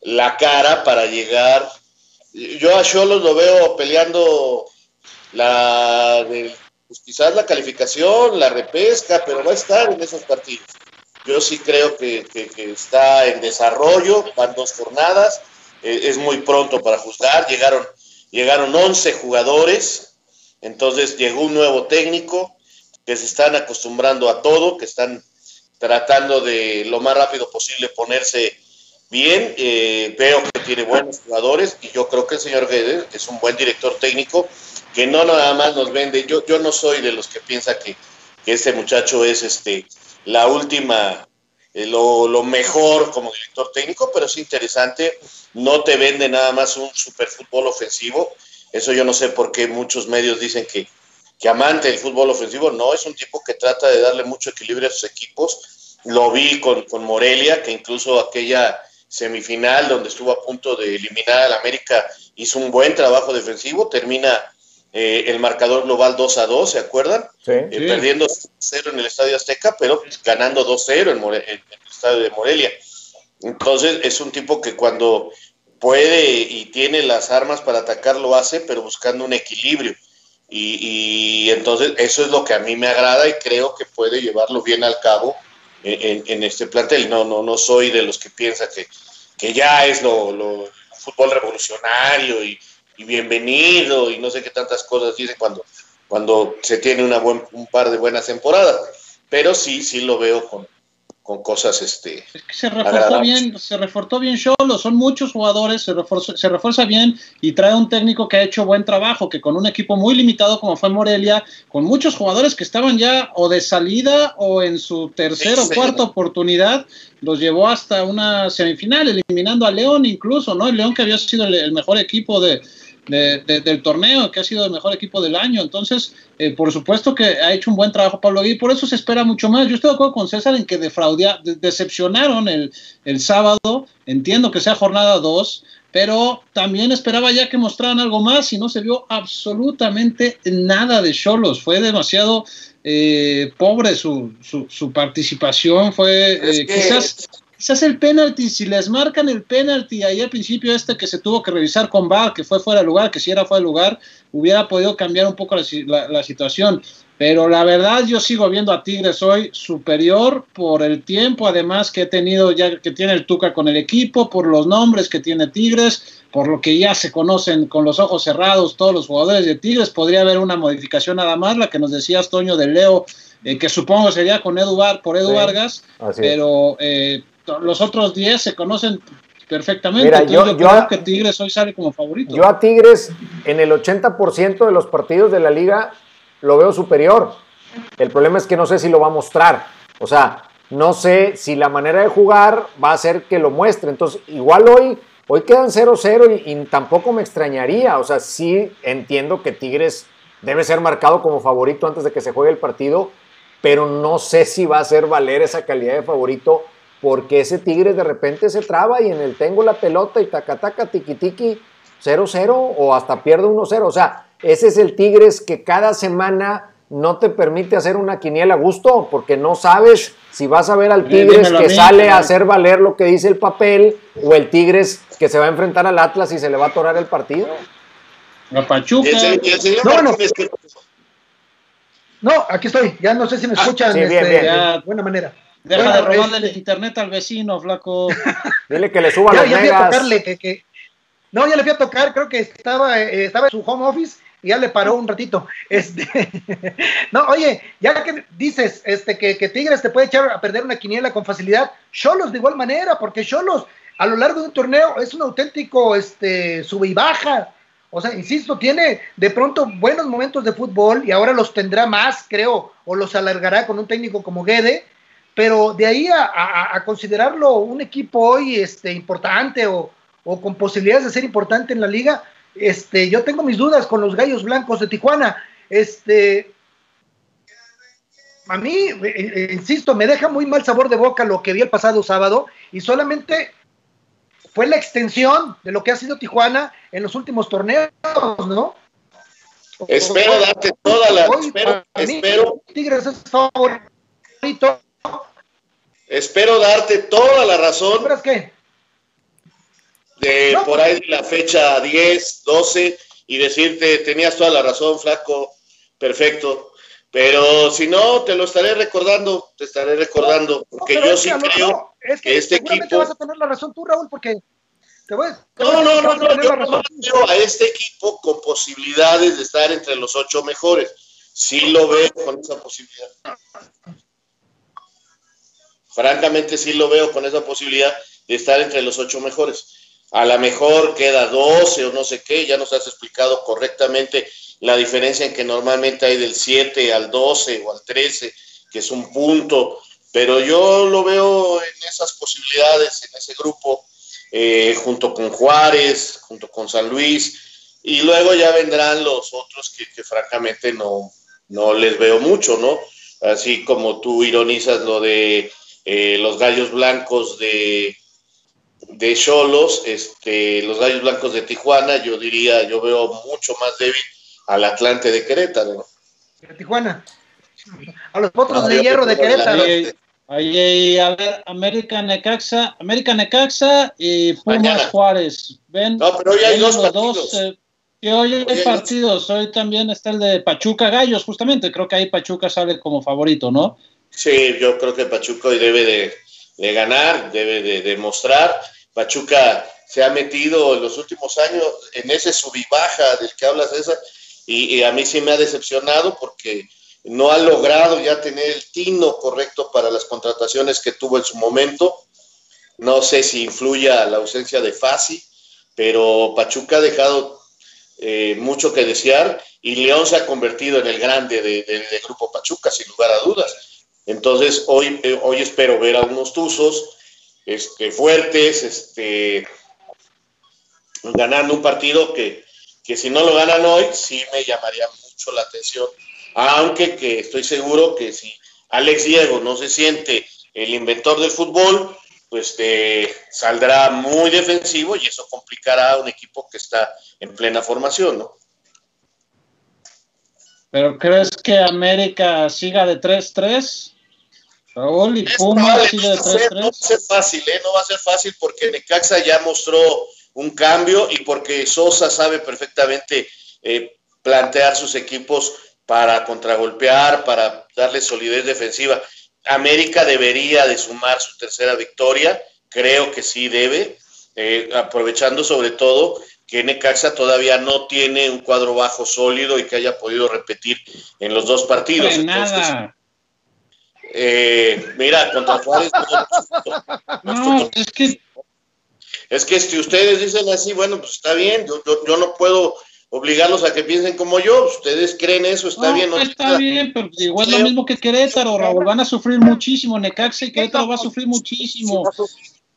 la cara para llegar. Yo a Cholos lo veo peleando la del pues quizás la calificación, la repesca, pero va a estar en esos partidos. Yo sí creo que, está en desarrollo, van dos jornadas, eh, es muy pronto para juzgar, llegaron, llegaron 11 jugadores, entonces llegó un nuevo técnico que se están acostumbrando a todo, que están tratando de lo más rápido posible ponerse bien, eh, veo que tiene buenos jugadores y yo creo que el señor Guedes es un buen director técnico que no nada más nos vende. Yo, yo no soy de los que piensa que, este muchacho es este la última, eh, lo, lo, mejor como director técnico, pero es interesante. No te vende nada más un super fútbol ofensivo. Eso yo no sé por qué muchos medios dicen que, que amante del fútbol ofensivo. No, es un tipo que trata de darle mucho equilibrio a sus equipos. Lo vi con, con Morelia, que incluso aquella semifinal donde estuvo a punto de eliminar al América hizo un buen trabajo defensivo. Termina eh, el marcador global 2 a 2, ¿se acuerdan? Eh, perdiendo 0 en el Estadio Azteca, pero ganando 2-0 en, el Estadio de Morelia. Entonces es un tipo que cuando puede y tiene las armas para atacar lo hace, pero buscando un equilibrio. Y, entonces eso es lo que a mí me agrada y creo que puede llevarlo bien al cabo en, este plantel. No, no, no soy de los que piensa que, que ya es lo, lo fútbol revolucionario y bienvenido y no sé qué tantas cosas dice cuando, cuando se tiene una buen, un par de buenas temporadas. Pero sí, sí lo veo con, con cosas este es que se reforzó bien se reforzó bien Cholo son muchos jugadores se refuerza, se refuerza bien y trae un técnico que ha hecho buen trabajo que con un equipo muy limitado como fue Morelia con muchos jugadores que estaban ya o de salida o en su tercera o cuarta oportunidad los llevó hasta una semifinal eliminando a León incluso no el León que había sido el mejor equipo de, del torneo, que ha sido el mejor equipo del año. Entonces, eh, por supuesto que ha hecho un buen trabajo Pablo Aguirre, por eso se espera mucho más. Yo estoy de acuerdo con César en que defraudea, decepcionaron el, el sábado, entiendo que sea jornada 2, pero también esperaba ya que mostraran algo más y no se vio absolutamente nada de Cholos. Fue demasiado eh, pobre su, su, participación, fue eh, quizás quizás el penalti, si les marcan el penalti ahí al principio este que se tuvo que revisar con VAR, que fue fuera de lugar, que si era fuera de lugar, hubiera podido cambiar un poco la, situación. Pero la verdad yo sigo viendo a Tigres hoy superior por el tiempo, además que he tenido ya que tiene el Tuca con el equipo, por los nombres que tiene Tigres, por lo que ya se conocen con los ojos cerrados todos los jugadores de Tigres, podría haber una modificación nada más, la que nos decía Toño de Leo, eh, que supongo sería con Edu por Edu Vargas, pero eh, los otros 10 se conocen perfectamente. yo, creo que Tigres hoy sale como favorito. Yo a Tigres en el 80% de los partidos de la liga lo veo superior. El problema es que no sé si lo va a mostrar. O sea, no sé si la manera de jugar va a hacer que lo muestre. Entonces, igual hoy, hoy quedan 0-0 y, tampoco me extrañaría. O sea, sí entiendo que Tigres debe ser marcado como favorito antes de que se juegue el partido, pero no sé si va a ser valer esa calidad de favorito porque ese Tigres de repente se traba y en el tengo la pelota y taca taca tiki tiki 0-0 o hasta pierde 1-0. O sea, ese es el Tigres que cada semana no te permite hacer una quiniela a gusto, porque no sabes si vas a ver al Tigres que sale a hacer valer lo que dice el papel o el Tigres que se va a enfrentar al Atlas y se le va a atorar el partido. La Pachuca. no, aquí estoy. Ya no sé si me ah, escuchan este, de buena manera. Deja de robarle el este internet al vecino, flaco. Dile que le suba los megas. No, ya le fui a tocar, creo que estaba, eh, estaba en su home office y ya le paró un ratito. Este, no, oye, ya que dices este, que, Tigres te puede echar a perder una quiniela con facilidad, Cholos de igual manera, porque Cholos a lo largo de un torneo es un auténtico este, sube y baja. O sea, insisto, tiene de pronto buenos momentos de fútbol y ahora los tendrá más, creo, o los alargará con un técnico como Guede, pero de ahí a, considerarlo un equipo hoy este, importante o, o con posibilidades de ser importante en la liga, este, yo tengo mis dudas con los Gallos Blancos de Tijuana. Este, a mí, eh, eh, insisto, me deja muy mal sabor de boca lo que vi el pasado sábado y solamente fue la extensión de lo que ha sido Tijuana en los últimos torneos, ¿no? Espero darte toda la. espero, espero. Tigres es favorito. Espero darte toda la razón. ¿Esperas qué? de por ahí la fecha 10, 12 y decirte, tenías toda la razón, flaco, perfecto. Pero si no, te lo estaré recordando, te estaré recordando, porque yo sí creo que, este equipo... vas a tener la razón tú, Raúl, porque... Te voy, no, no, no, no, yo no veo a este equipo con posibilidades de estar entre los ocho mejores. Sí lo veo con esa posibilidad. Francamente sí lo veo con esa posibilidad de estar entre los ocho mejores a lo mejor queda 12 o no sé qué, ya nos has explicado correctamente la diferencia en que normalmente hay del 7 al 12 o al 13, que es un punto, pero yo lo veo en esas posibilidades, en ese grupo, eh, junto con Juárez, junto con San Luis, y luego ya vendrán los otros que, francamente no, no les veo mucho, ¿no? Así como tú ironizas lo de eh, los gallos blancos de de Cholos, este, los Gallos Blancos de Tijuana, yo diría, yo veo mucho más débil al Atlante de Querétaro. De Tijuana. A los potros de hierro de Querétaro. Ahí, a ver, América Necaxa, América Necaxa y Pumas Juárez. ¿Ven? No, pero hoy hay dos partidos. Eh, hoy hay, partidos, hoy también está el de Pachuca Gallos, justamente. Creo que ahí Pachuca sale como favorito, ¿no? Sí, yo creo que Pachuca hoy debe de, ganar, debe de demostrar. Pachuca se ha metido en los últimos años en ese subibaja del que hablas, esa, y, a mí sí me ha decepcionado porque no ha logrado ya tener el tino correcto para las contrataciones que tuvo en su momento. No sé si influya la ausencia de Fasi, pero Pachuca ha dejado eh, mucho que desear y León se ha convertido en el grande del grupo Pachuca, sin lugar a dudas. Entonces, hoy, eh, hoy espero ver a unos Tuzos este, fuertes, este, ganando un partido que, si no lo ganan hoy, sí me llamaría mucho la atención. Aunque que estoy seguro que si Alex Diego no se siente el inventor del fútbol, pues te saldrá muy defensivo y eso complicará a un equipo que está en plena formación, ¿no? ¿Pero crees que América siga de 3-3? Raúl y Puma no, va a ser fácil, ¿eh? no va a ser fácil porque Necaxa ya mostró un cambio y porque Sosa sabe perfectamente eh, plantear sus equipos para contragolpear, para darle solidez defensiva. América debería de sumar su tercera victoria, creo que sí debe, eh, aprovechando sobre todo que Necaxa todavía no tiene un cuadro bajo sólido y que haya podido repetir en los dos partidos. nada. Eh, mira, contra Juárez. no, es que. Es que si ustedes dicen así, bueno, pues está bien, yo, yo, no puedo obligarlos a que piensen como yo. Ustedes creen eso, está bien. No está bien, pero igual es lo mismo que Querétaro, Raúl. Van a sufrir muchísimo. Necaxa y Querétaro va a sufrir muchísimo.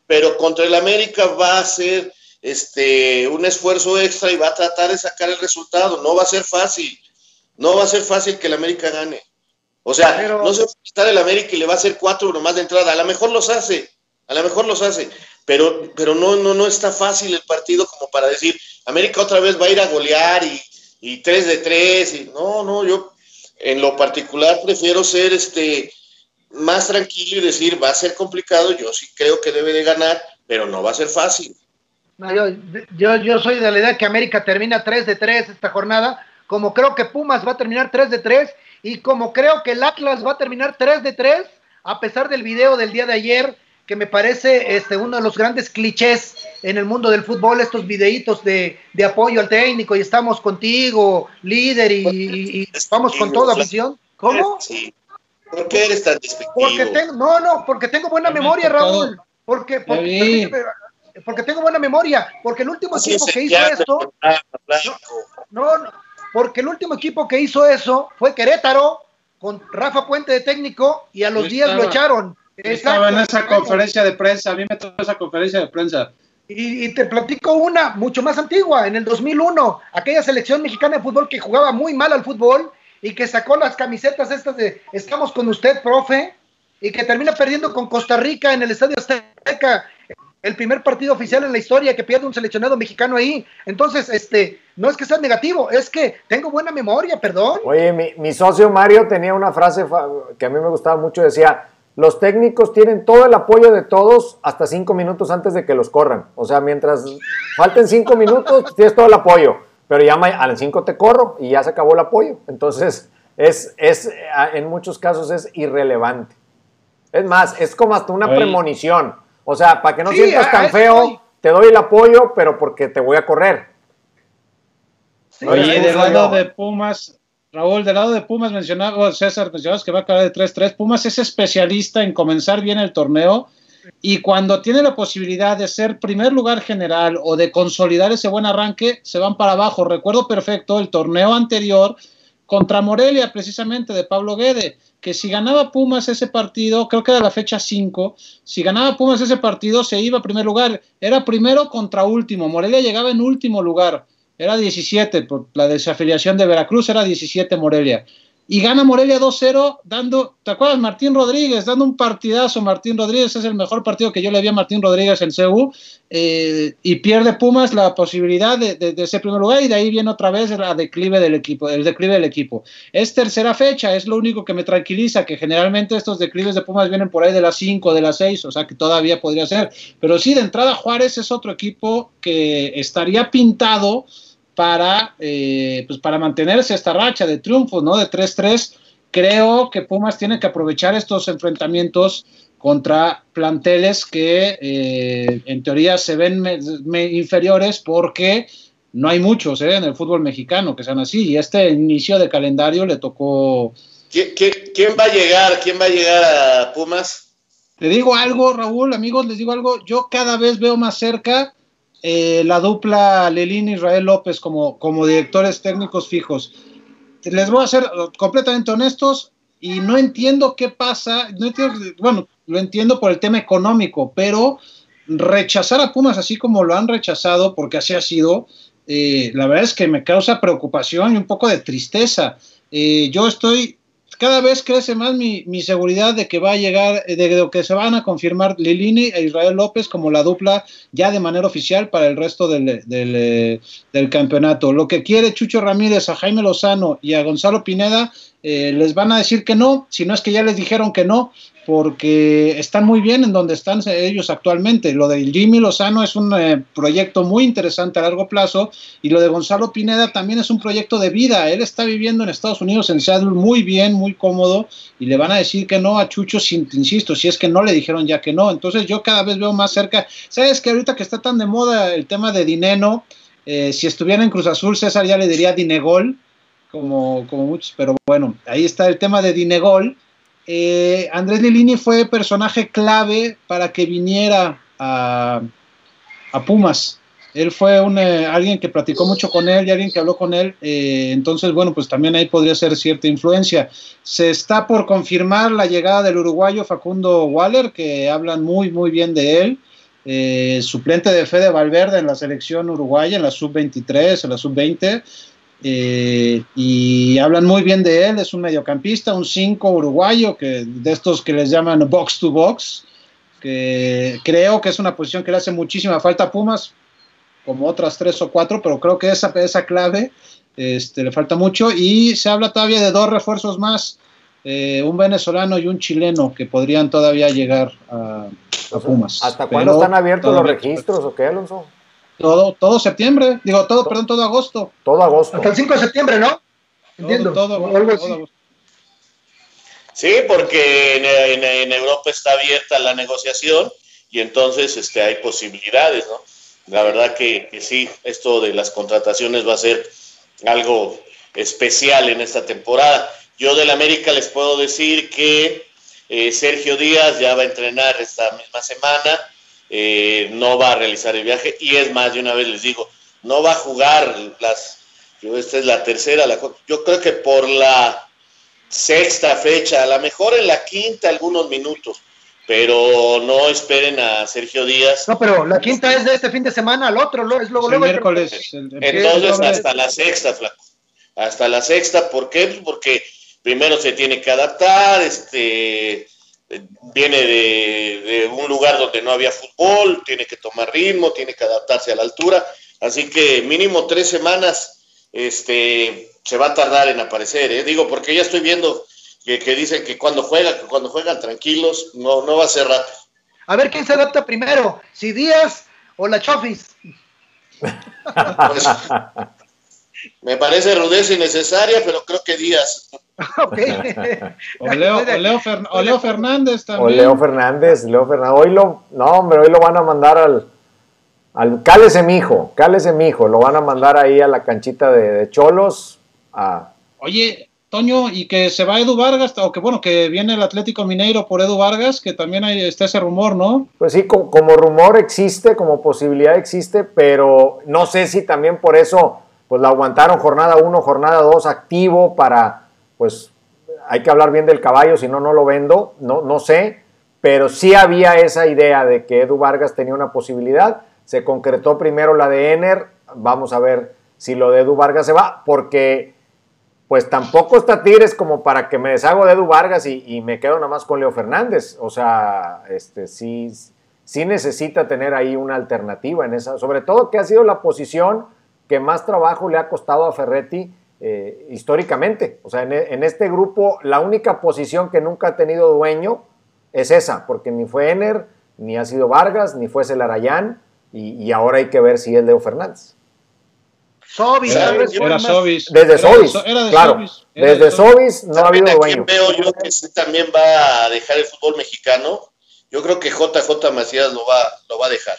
Pero contra el América va a ser este, un esfuerzo extra y va a tratar de sacar el resultado. No va a ser fácil. No va a ser fácil que el América gane. O sea, no se va a estar el América y le va a hacer cuatro nomás de entrada. A lo mejor los hace, a lo mejor los hace, pero, pero no, no, no está fácil el partido como para decir, América otra vez va a ir a golear y, y tres de tres. Y, no, no, yo en lo particular prefiero ser este más tranquilo y decir, va a ser complicado, yo sí creo que debe de ganar, pero no va a ser fácil yo, yo, soy de la idea que América termina 3 de 3 esta jornada, como creo que Pumas va a terminar 3 de 3 y como creo que el Atlas va a terminar 3 de 3, a pesar del video del día de ayer, que me parece este, uno de los grandes clichés en el mundo del fútbol, estos videitos de, de apoyo al técnico y estamos contigo, líder, y, vamos con toda visión. ¿Cómo? Sí. ¿Por qué eres tan despectivo? Porque tengo, no, no, porque tengo buena memoria, Raúl. Porque, porque, porque tengo buena memoria, porque el último equipo que hizo esto, no, no, porque el último equipo que hizo eso fue Querétaro, con Rafa Puente de técnico, y a los días lo echaron. Estaba en esa conferencia de prensa, a mí me tocó esa conferencia de prensa. Y, y, te platico una mucho más antigua, en el 2001, aquella selección mexicana de fútbol que jugaba muy mal al fútbol y que sacó las camisetas estas de estamos con usted, profe, y que termina perdiendo con Costa Rica en el Estadio Azteca el primer partido oficial en la historia que pierde un seleccionado mexicano ahí. Entonces, este, no es que sea negativo, es que tengo buena memoria, perdón. Oye, mi, mi socio Mario tenía una frase que a mí me gustaba mucho, decía, los técnicos tienen todo el apoyo de todos hasta cinco minutos antes de que los corran. O sea, mientras falten cinco minutos, tienes todo el apoyo. Pero ya a las cinco te corro y ya se acabó el apoyo. Entonces, es, es, en muchos casos es irrelevante. Es más, es como hasta una premonición. O sea, para que no sientas tan feo, te doy el apoyo, pero porque te voy a correr. Oye, del lado de Pumas, Raúl, del lado de Pumas mencionaba, César, mencionabas que va a acabar de 3-3. Pumas es especialista en comenzar bien el torneo y cuando tiene la posibilidad de ser primer lugar general o de consolidar ese buen arranque, se van para abajo. Recuerdo perfecto el torneo anterior contra Morelia, precisamente de Pablo Guede que si ganaba Pumas ese partido, creo que era la fecha 5, si ganaba Pumas ese partido se iba a primer lugar, era primero contra último, Morelia llegaba en último lugar, era 17, por la desafiliación de Veracruz era 17 Morelia y gana Morelia 2-0 dando, ¿te acuerdas? Martín Rodríguez, dando un partidazo, Martín Rodríguez es el mejor partido que yo le vi a Martín Rodríguez en CU eh, y pierde Pumas la posibilidad de, de, ese primer lugar y de ahí viene otra vez la declive del equipo, el declive del equipo. Es tercera fecha, es lo único que me tranquiliza, que generalmente estos declives de Pumas vienen por ahí de las 5, de las 6, o sea que todavía podría ser, pero sí, de entrada Juárez es otro equipo que estaría pintado para, eh, pues para mantenerse esta racha de triunfos, ¿no? De 3-3. Creo que Pumas tiene que aprovechar estos enfrentamientos contra planteles que eh, en teoría se ven inferiores porque no hay muchos ¿eh? en el fútbol mexicano que sean así. Y este inicio de calendario le tocó. quién va a llegar? ¿Quién va a llegar a Pumas? Le digo algo, Raúl, amigos, les digo algo. Yo cada vez veo más cerca eh, la dupla Lelín Israel López como, como directores técnicos fijos. Les voy a ser completamente honestos y no entiendo qué pasa, no bueno, lo entiendo por el tema económico, pero rechazar a Pumas así como lo han rechazado, porque así ha sido, eh, la verdad es que me causa preocupación y un poco de tristeza. Eh, yo estoy cada vez crece más mi, seguridad de que va a llegar, de que se van a confirmar Lilini e Israel López como la dupla ya de manera oficial para el resto del, del, campeonato. Lo que quiere Chucho Ramírez a Jaime Lozano y a Gonzalo Pineda eh, les van a decir que no, si no es que ya les dijeron que no, porque están muy bien en donde están ellos actualmente. Lo de Jimmy Lozano es un eh, proyecto muy interesante a largo plazo y lo de Gonzalo Pineda también es un proyecto de vida. Él está viviendo en Estados Unidos, en Seattle, muy bien, muy cómodo y le van a decir que no a Chucho, insisto, si es que no le dijeron ya que no. Entonces yo cada vez veo más cerca. ¿Sabes que ahorita que está tan de moda el tema de Dineno? Eh, si estuviera en Cruz Azul, César ya le diría Dinegol, como, como muchos, pero bueno, ahí está el tema de Dinegol eh, Andrés Lilini fue personaje clave para que viniera a, Pumas. Él fue un, eh, alguien que platicó mucho con él y alguien que habló con él. Eh, entonces, bueno, pues también ahí podría ser cierta influencia. Se está por confirmar la llegada del uruguayo Facundo Waller, que hablan muy, muy bien de él. suplente de Fede Valverde en la selección uruguaya, en la sub-23, en la sub-20. Eh, y hablan muy bien de él, es un mediocampista, un 5 uruguayo, que, de estos que les llaman box to box, que creo que es una posición que le hace muchísima falta a Pumas, como otras tres o cuatro, pero creo que esa, esa clave este, le falta mucho y se habla todavía de dos refuerzos más, eh, un venezolano y un chileno que podrían todavía llegar a, Pumas. ¿Hasta cuándo están abiertos los registros o qué, Alonso? Todo, todo septiembre, digo, todo, perdón, todo agosto. Todo agosto. Hasta el 5 de septiembre, ¿no? Entiendo. Todo, todo, Sí, porque en, Europa está abierta la negociación y entonces este, hay posibilidades, ¿no? La verdad que, sí, esto de las contrataciones va a ser algo especial en esta temporada. Yo del América les puedo decir que eh, Sergio Díaz ya va a entrenar esta misma semana eh, no va a realizar el viaje y es más, de una vez les digo, no va a jugar las, esta es la tercera, la, yo creo que por la sexta fecha, a lo mejor en la quinta algunos minutos, pero no esperen a Sergio Díaz. No, pero la quinta es de este fin de semana, al otro, es luego, luego miércoles. Entonces hasta la sexta, flaco. Hasta la sexta, ¿por qué? Porque primero se tiene que adaptar, este, viene de, un lugar donde no había fútbol, tiene que tomar ritmo, tiene que adaptarse a la altura, así que mínimo tres semanas este, se va a tardar en aparecer, ¿eh? digo, porque ya estoy viendo que, dicen que cuando juegan, que cuando juegan tranquilos, no, no va a ser rápido. A ver quién se adapta primero, si Díaz o la Chofis. Pues, me parece rudeza innecesaria, pero creo que Díaz. o, Leo, Fernández también. O Leo Fernández, Leo Fernández. Hoy lo, no, hombre, hoy lo van a mandar al, al Cálese mijo, Cálese mijo, lo van a mandar ahí a la canchita de, Cholos. Oye, Toño, y que se va Edu Vargas, o que bueno, que viene el Atlético Mineiro por Edu Vargas, que también hay, está ese rumor, ¿no? Pues sí, como rumor existe, como posibilidad existe, pero no sé si también por eso pues la aguantaron jornada 1, jornada 2 activo para, pues hay que hablar bien del caballo, si no, no lo vendo, no, no sé, pero sí había esa idea de que Edu Vargas tenía una posibilidad, se concretó primero la de Ener, vamos a ver si lo de Edu Vargas se va, porque pues tampoco está Tigres como para que me deshago de Edu Vargas y, me quedo nada más con Leo Fernández, o sea, este sí, sí necesita tener ahí una alternativa en esa, sobre todo que ha sido la posición que más trabajo le ha costado a Ferretti eh, históricamente. O sea, en, este grupo la única posición que nunca ha tenido dueño es esa, porque ni fue Ener, ni ha sido Vargas, ni fue Celarayán, y, ahora hay que ver si es Leo Fernández. Sobis, era, Sobis. Desde Sobis, claro. Desde Sobis no ha habido dueño. veo yo que también va a dejar el fútbol mexicano. Yo creo que JJ Macías lo va, lo va a dejar.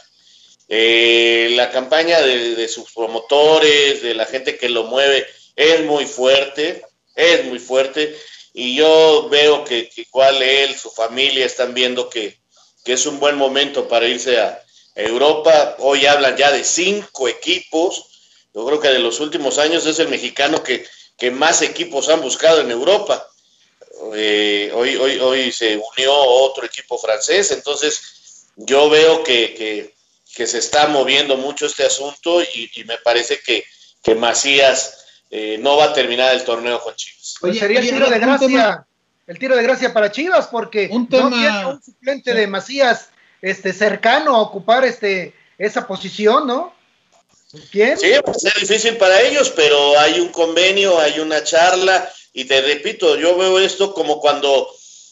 Eh, la campaña de, sus promotores, de la gente que lo mueve, es muy fuerte, es muy fuerte. Y yo veo que, igual él, su familia están viendo que, es un buen momento para irse a Europa. Hoy hablan ya de cinco equipos. Yo creo que de los últimos años es el mexicano que, más equipos han buscado en Europa. Eh, hoy, hoy, hoy se unió otro equipo francés, entonces yo veo que, que se está moviendo mucho este asunto y, me parece que, que Macías eh, no va a terminar el torneo con Chivas. Oye, sería el tiro de gracia, el tiro de gracia para Chivas, porque un no tiene un suplente de Macías este, cercano a ocupar este, esa posición, ¿no? ¿Quién? Sí, va a ser difícil para ellos, pero hay un convenio, hay una charla, y te repito, yo veo esto como cuando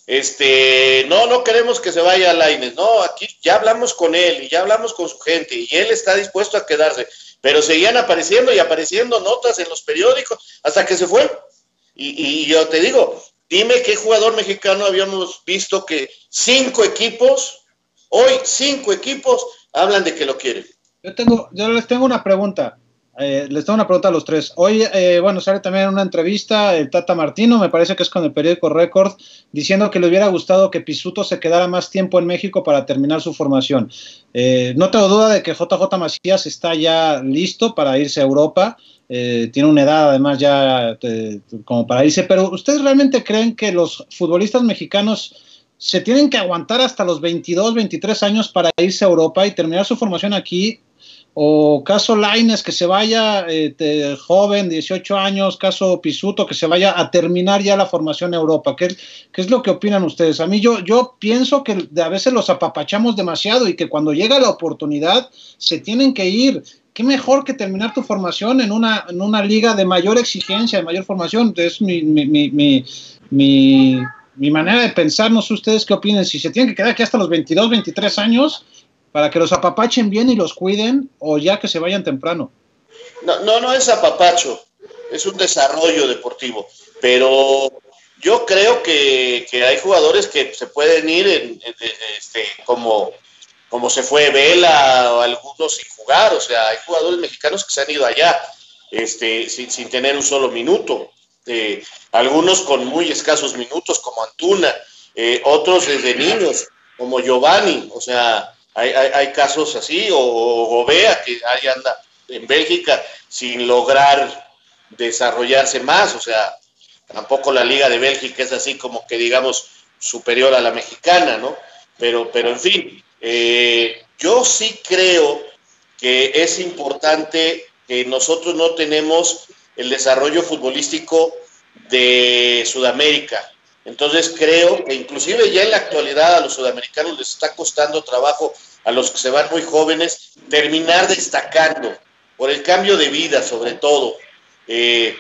este, no, no queremos que se vaya a Laines, no, aquí ya hablamos con él y ya hablamos con su gente y él está dispuesto a quedarse, pero seguían apareciendo y apareciendo notas en los periódicos hasta que se fue. Y, y yo te digo, dime qué jugador mexicano habíamos visto que cinco equipos, hoy cinco equipos hablan de que lo quieren. Yo, tengo, yo les tengo una pregunta. Eh, les tengo una pregunta a los tres. Hoy, eh, bueno, sale también una entrevista el Tata Martino, me parece que es con el periódico Record, diciendo que le hubiera gustado que Pisuto se quedara más tiempo en México para terminar su formación. Eh, no tengo duda de que JJ Macías está ya listo para irse a Europa. tiene una edad además ya como para irse, pero ¿ustedes realmente creen que los futbolistas mexicanos se tienen que aguantar hasta los 22, 23 años para irse a Europa y terminar su formación aquí o caso Laines que se vaya eh, joven, 18 años, caso Pisuto que se vaya a terminar ya la formación Europa. ¿Qué, ¿Qué, es lo que opinan ustedes? A mí yo, yo pienso que a veces los apapachamos demasiado y que cuando llega la oportunidad se tienen que ir. ¿Qué mejor que terminar tu formación en una, en una liga de mayor exigencia, de mayor formación? Es mi, mi, mi, mi, mi manera de pensar, no sé ustedes qué opinen, si se tienen que quedar aquí hasta los 22, 23 años para que los apapachen bien y los cuiden o ya que se vayan temprano. No, no, no es apapacho, es un desarrollo deportivo, pero yo creo que, hay jugadores que se pueden ir en, este, como, como se fue Vela o algunos sin jugar, o sea, hay jugadores mexicanos que se han ido allá este, sin, tener un solo minuto, eh, algunos con muy escasos minutos como Antuna, eh, otros desde niños como Giovanni, o sea, hay, hay, casos así, o, Gobea, que ahí anda en Bélgica sin lograr desarrollarse más, o sea, tampoco la Liga de Bélgica es así como que digamos superior a la mexicana, ¿no? Pero, pero en fin, eh, yo sí creo que es importante que nosotros no tenemos el desarrollo futbolístico de Sudamérica. Entonces creo que inclusive ya en la actualidad a los sudamericanos les está costando trabajo, a los que se van muy jóvenes, terminar destacando por el cambio de vida sobre todo. Eh,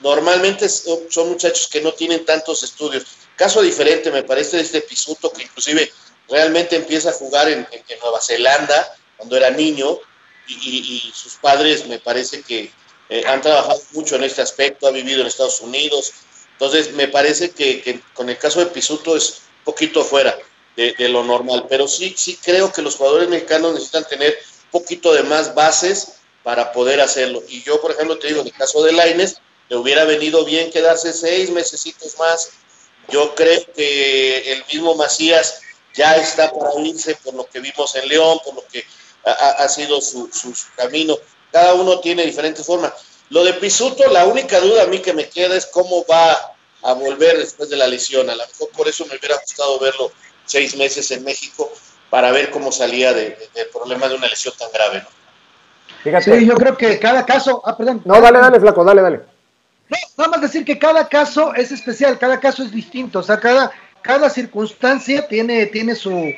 normalmente son muchachos que no tienen tantos estudios. Caso diferente me parece de este Pisuto que inclusive realmente empieza a jugar en, Nueva Zelanda cuando era niño y, sus padres me parece que eh, han trabajado mucho en este aspecto, ha vivido en Estados Unidos, entonces, me parece que, con el caso de Pisuto es un poquito fuera de, lo normal, pero sí, sí creo que los jugadores mexicanos necesitan tener un poquito de más bases para poder hacerlo. Y yo, por ejemplo, te digo, en el caso de Laines, le hubiera venido bien quedarse seis mesecitos más. Yo creo que el mismo Macías ya está para irse por lo que vimos en León, por lo que ha, sido su, su, camino. Cada uno tiene diferentes formas. Lo de Pisuto, la única duda a mí que me queda es cómo va a volver después de la lesión. A lo mejor por eso me hubiera gustado verlo seis meses en México para ver cómo salía del problema de una lesión tan grave. ¿no? Fíjate. Sí, yo creo que cada caso. Ah, perdón. No, dale, dale, Flaco, dale, dale. No, nada más decir que cada caso es especial, cada caso es distinto. O sea, cada, cada circunstancia tiene, tiene, su,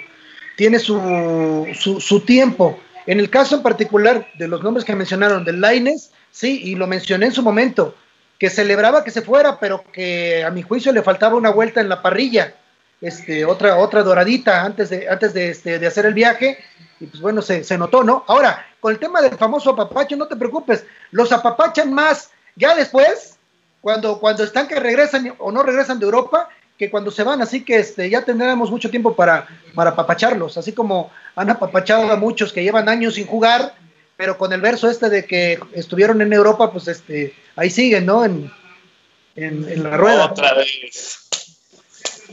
tiene su, su, su tiempo. En el caso en particular de los nombres que mencionaron, de Laines, Sí, y lo mencioné en su momento, que celebraba que se fuera, pero que a mi juicio le faltaba una vuelta en la parrilla, este, otra, otra doradita antes de, antes de, este, de hacer el viaje, y pues bueno, se, se, notó, ¿no? Ahora, con el tema del famoso apapacho, no te preocupes, los apapachan más ya después, cuando, cuando están que regresan o no regresan de Europa, que cuando se van, así que este, ya tendremos mucho tiempo para, para apapacharlos, así como han apapachado a muchos que llevan años sin jugar, pero con el verso este de que estuvieron en Europa, pues este, ahí siguen, ¿no? En, la rueda. Otra vez.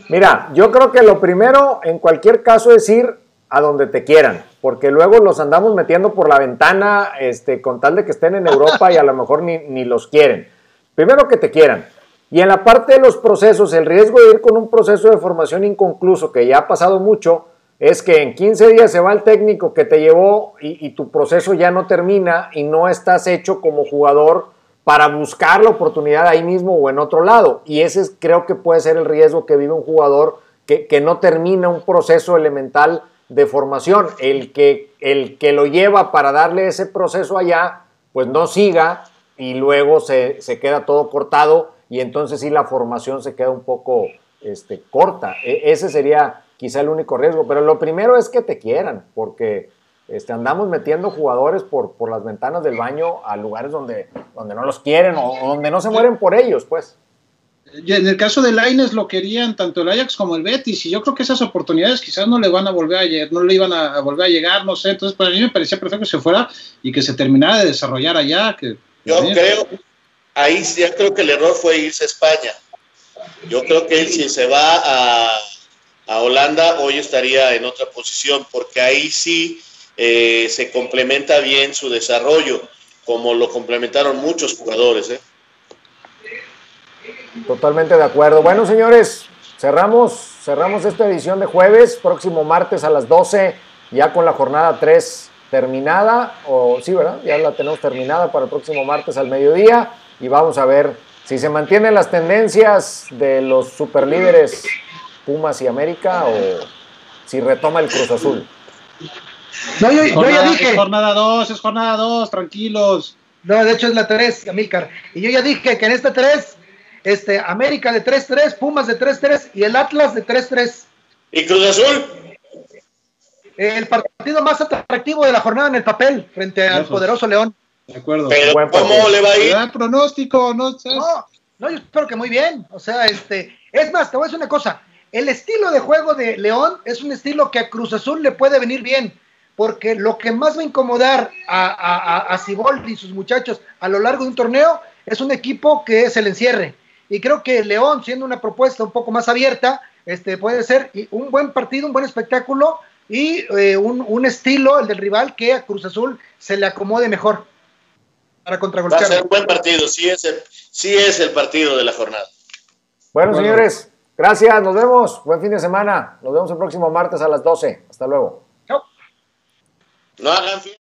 Mira, yo creo que lo primero en cualquier caso es ir a donde te quieran, porque luego los andamos metiendo por la ventana este, con tal de que estén en Europa y a lo mejor ni, ni los quieren. Primero que te quieran. Y en la parte de los procesos, el riesgo de ir con un proceso de formación inconcluso, que ya ha pasado mucho, es que en 15 días se va el técnico que te llevó y, tu proceso ya no termina y no estás hecho como jugador para buscar la oportunidad ahí mismo o en otro lado. Y ese creo que puede ser el riesgo que vive un jugador que, no termina un proceso elemental de formación. El que, el que lo lleva para darle ese proceso allá, pues no siga y luego se, se queda todo cortado y entonces sí la formación se queda un poco, este, corta. E, ese sería quizá el único riesgo. Pero lo primero es que te quieran, porque este, andamos metiendo jugadores por, por las ventanas del baño a lugares donde, donde no los quieren o, donde no se mueren por ellos, pues. en el caso de Laines lo querían tanto el Ajax como el Betis y yo creo que esas oportunidades quizás no le van a volver a llegar, no le iban a, volver a llegar, no sé, entonces para mí me parecía perfecto que se fuera y que se terminara de desarrollar allá. Que, yo creo, ahí ya creo que el error fue irse a España. Yo creo que él si se va a, a Holanda hoy estaría en otra posición porque ahí sí eh, se complementa bien su desarrollo, como lo complementaron muchos jugadores. ¿eh? Totalmente de acuerdo. Bueno, señores, cerramos, cerramos esta edición de jueves, próximo martes a las 12, ya con la jornada 3 terminada, o sí, ¿verdad? Ya la tenemos terminada para el próximo martes al mediodía y vamos a ver si se mantienen las tendencias de los superlíderes Pumas y América o si retoma el Cruz Azul. No, yo, ya dije. Es jornada 2, es jornada 2, tranquilos. No, de hecho es la 3, Amílcar. Y yo ya dije que en esta 3, este, América de 3-3, Pumas de 3-3 y el Atlas de 3-3. ¿Y Cruz Azul? El partido más atractivo de la jornada en el papel, frente al poderoso León. De acuerdo. Pero, ¿cómo le va a ir? pronóstico, no, no, no, yo espero que muy bien. O sea, este, es más, te voy a decir una cosa. El estilo de juego de León es un estilo que a Cruz Azul le puede venir bien porque lo que más va a incomodar a, a, a, y sus muchachos a lo largo de un torneo es un equipo que se le encierre. Y creo que León, siendo una propuesta un poco más abierta, este, puede ser un buen partido, un buen espectáculo y eh, un, estilo, el del rival, que a Cruz Azul se le acomode mejor para contragolpear. Va a ser un buen partido, sí es el, sí es el partido de la jornada. Bueno, señores, gracias, nos vemos. Buen fin de semana. Nos vemos el próximo martes a las 12. Hasta luego. No hagan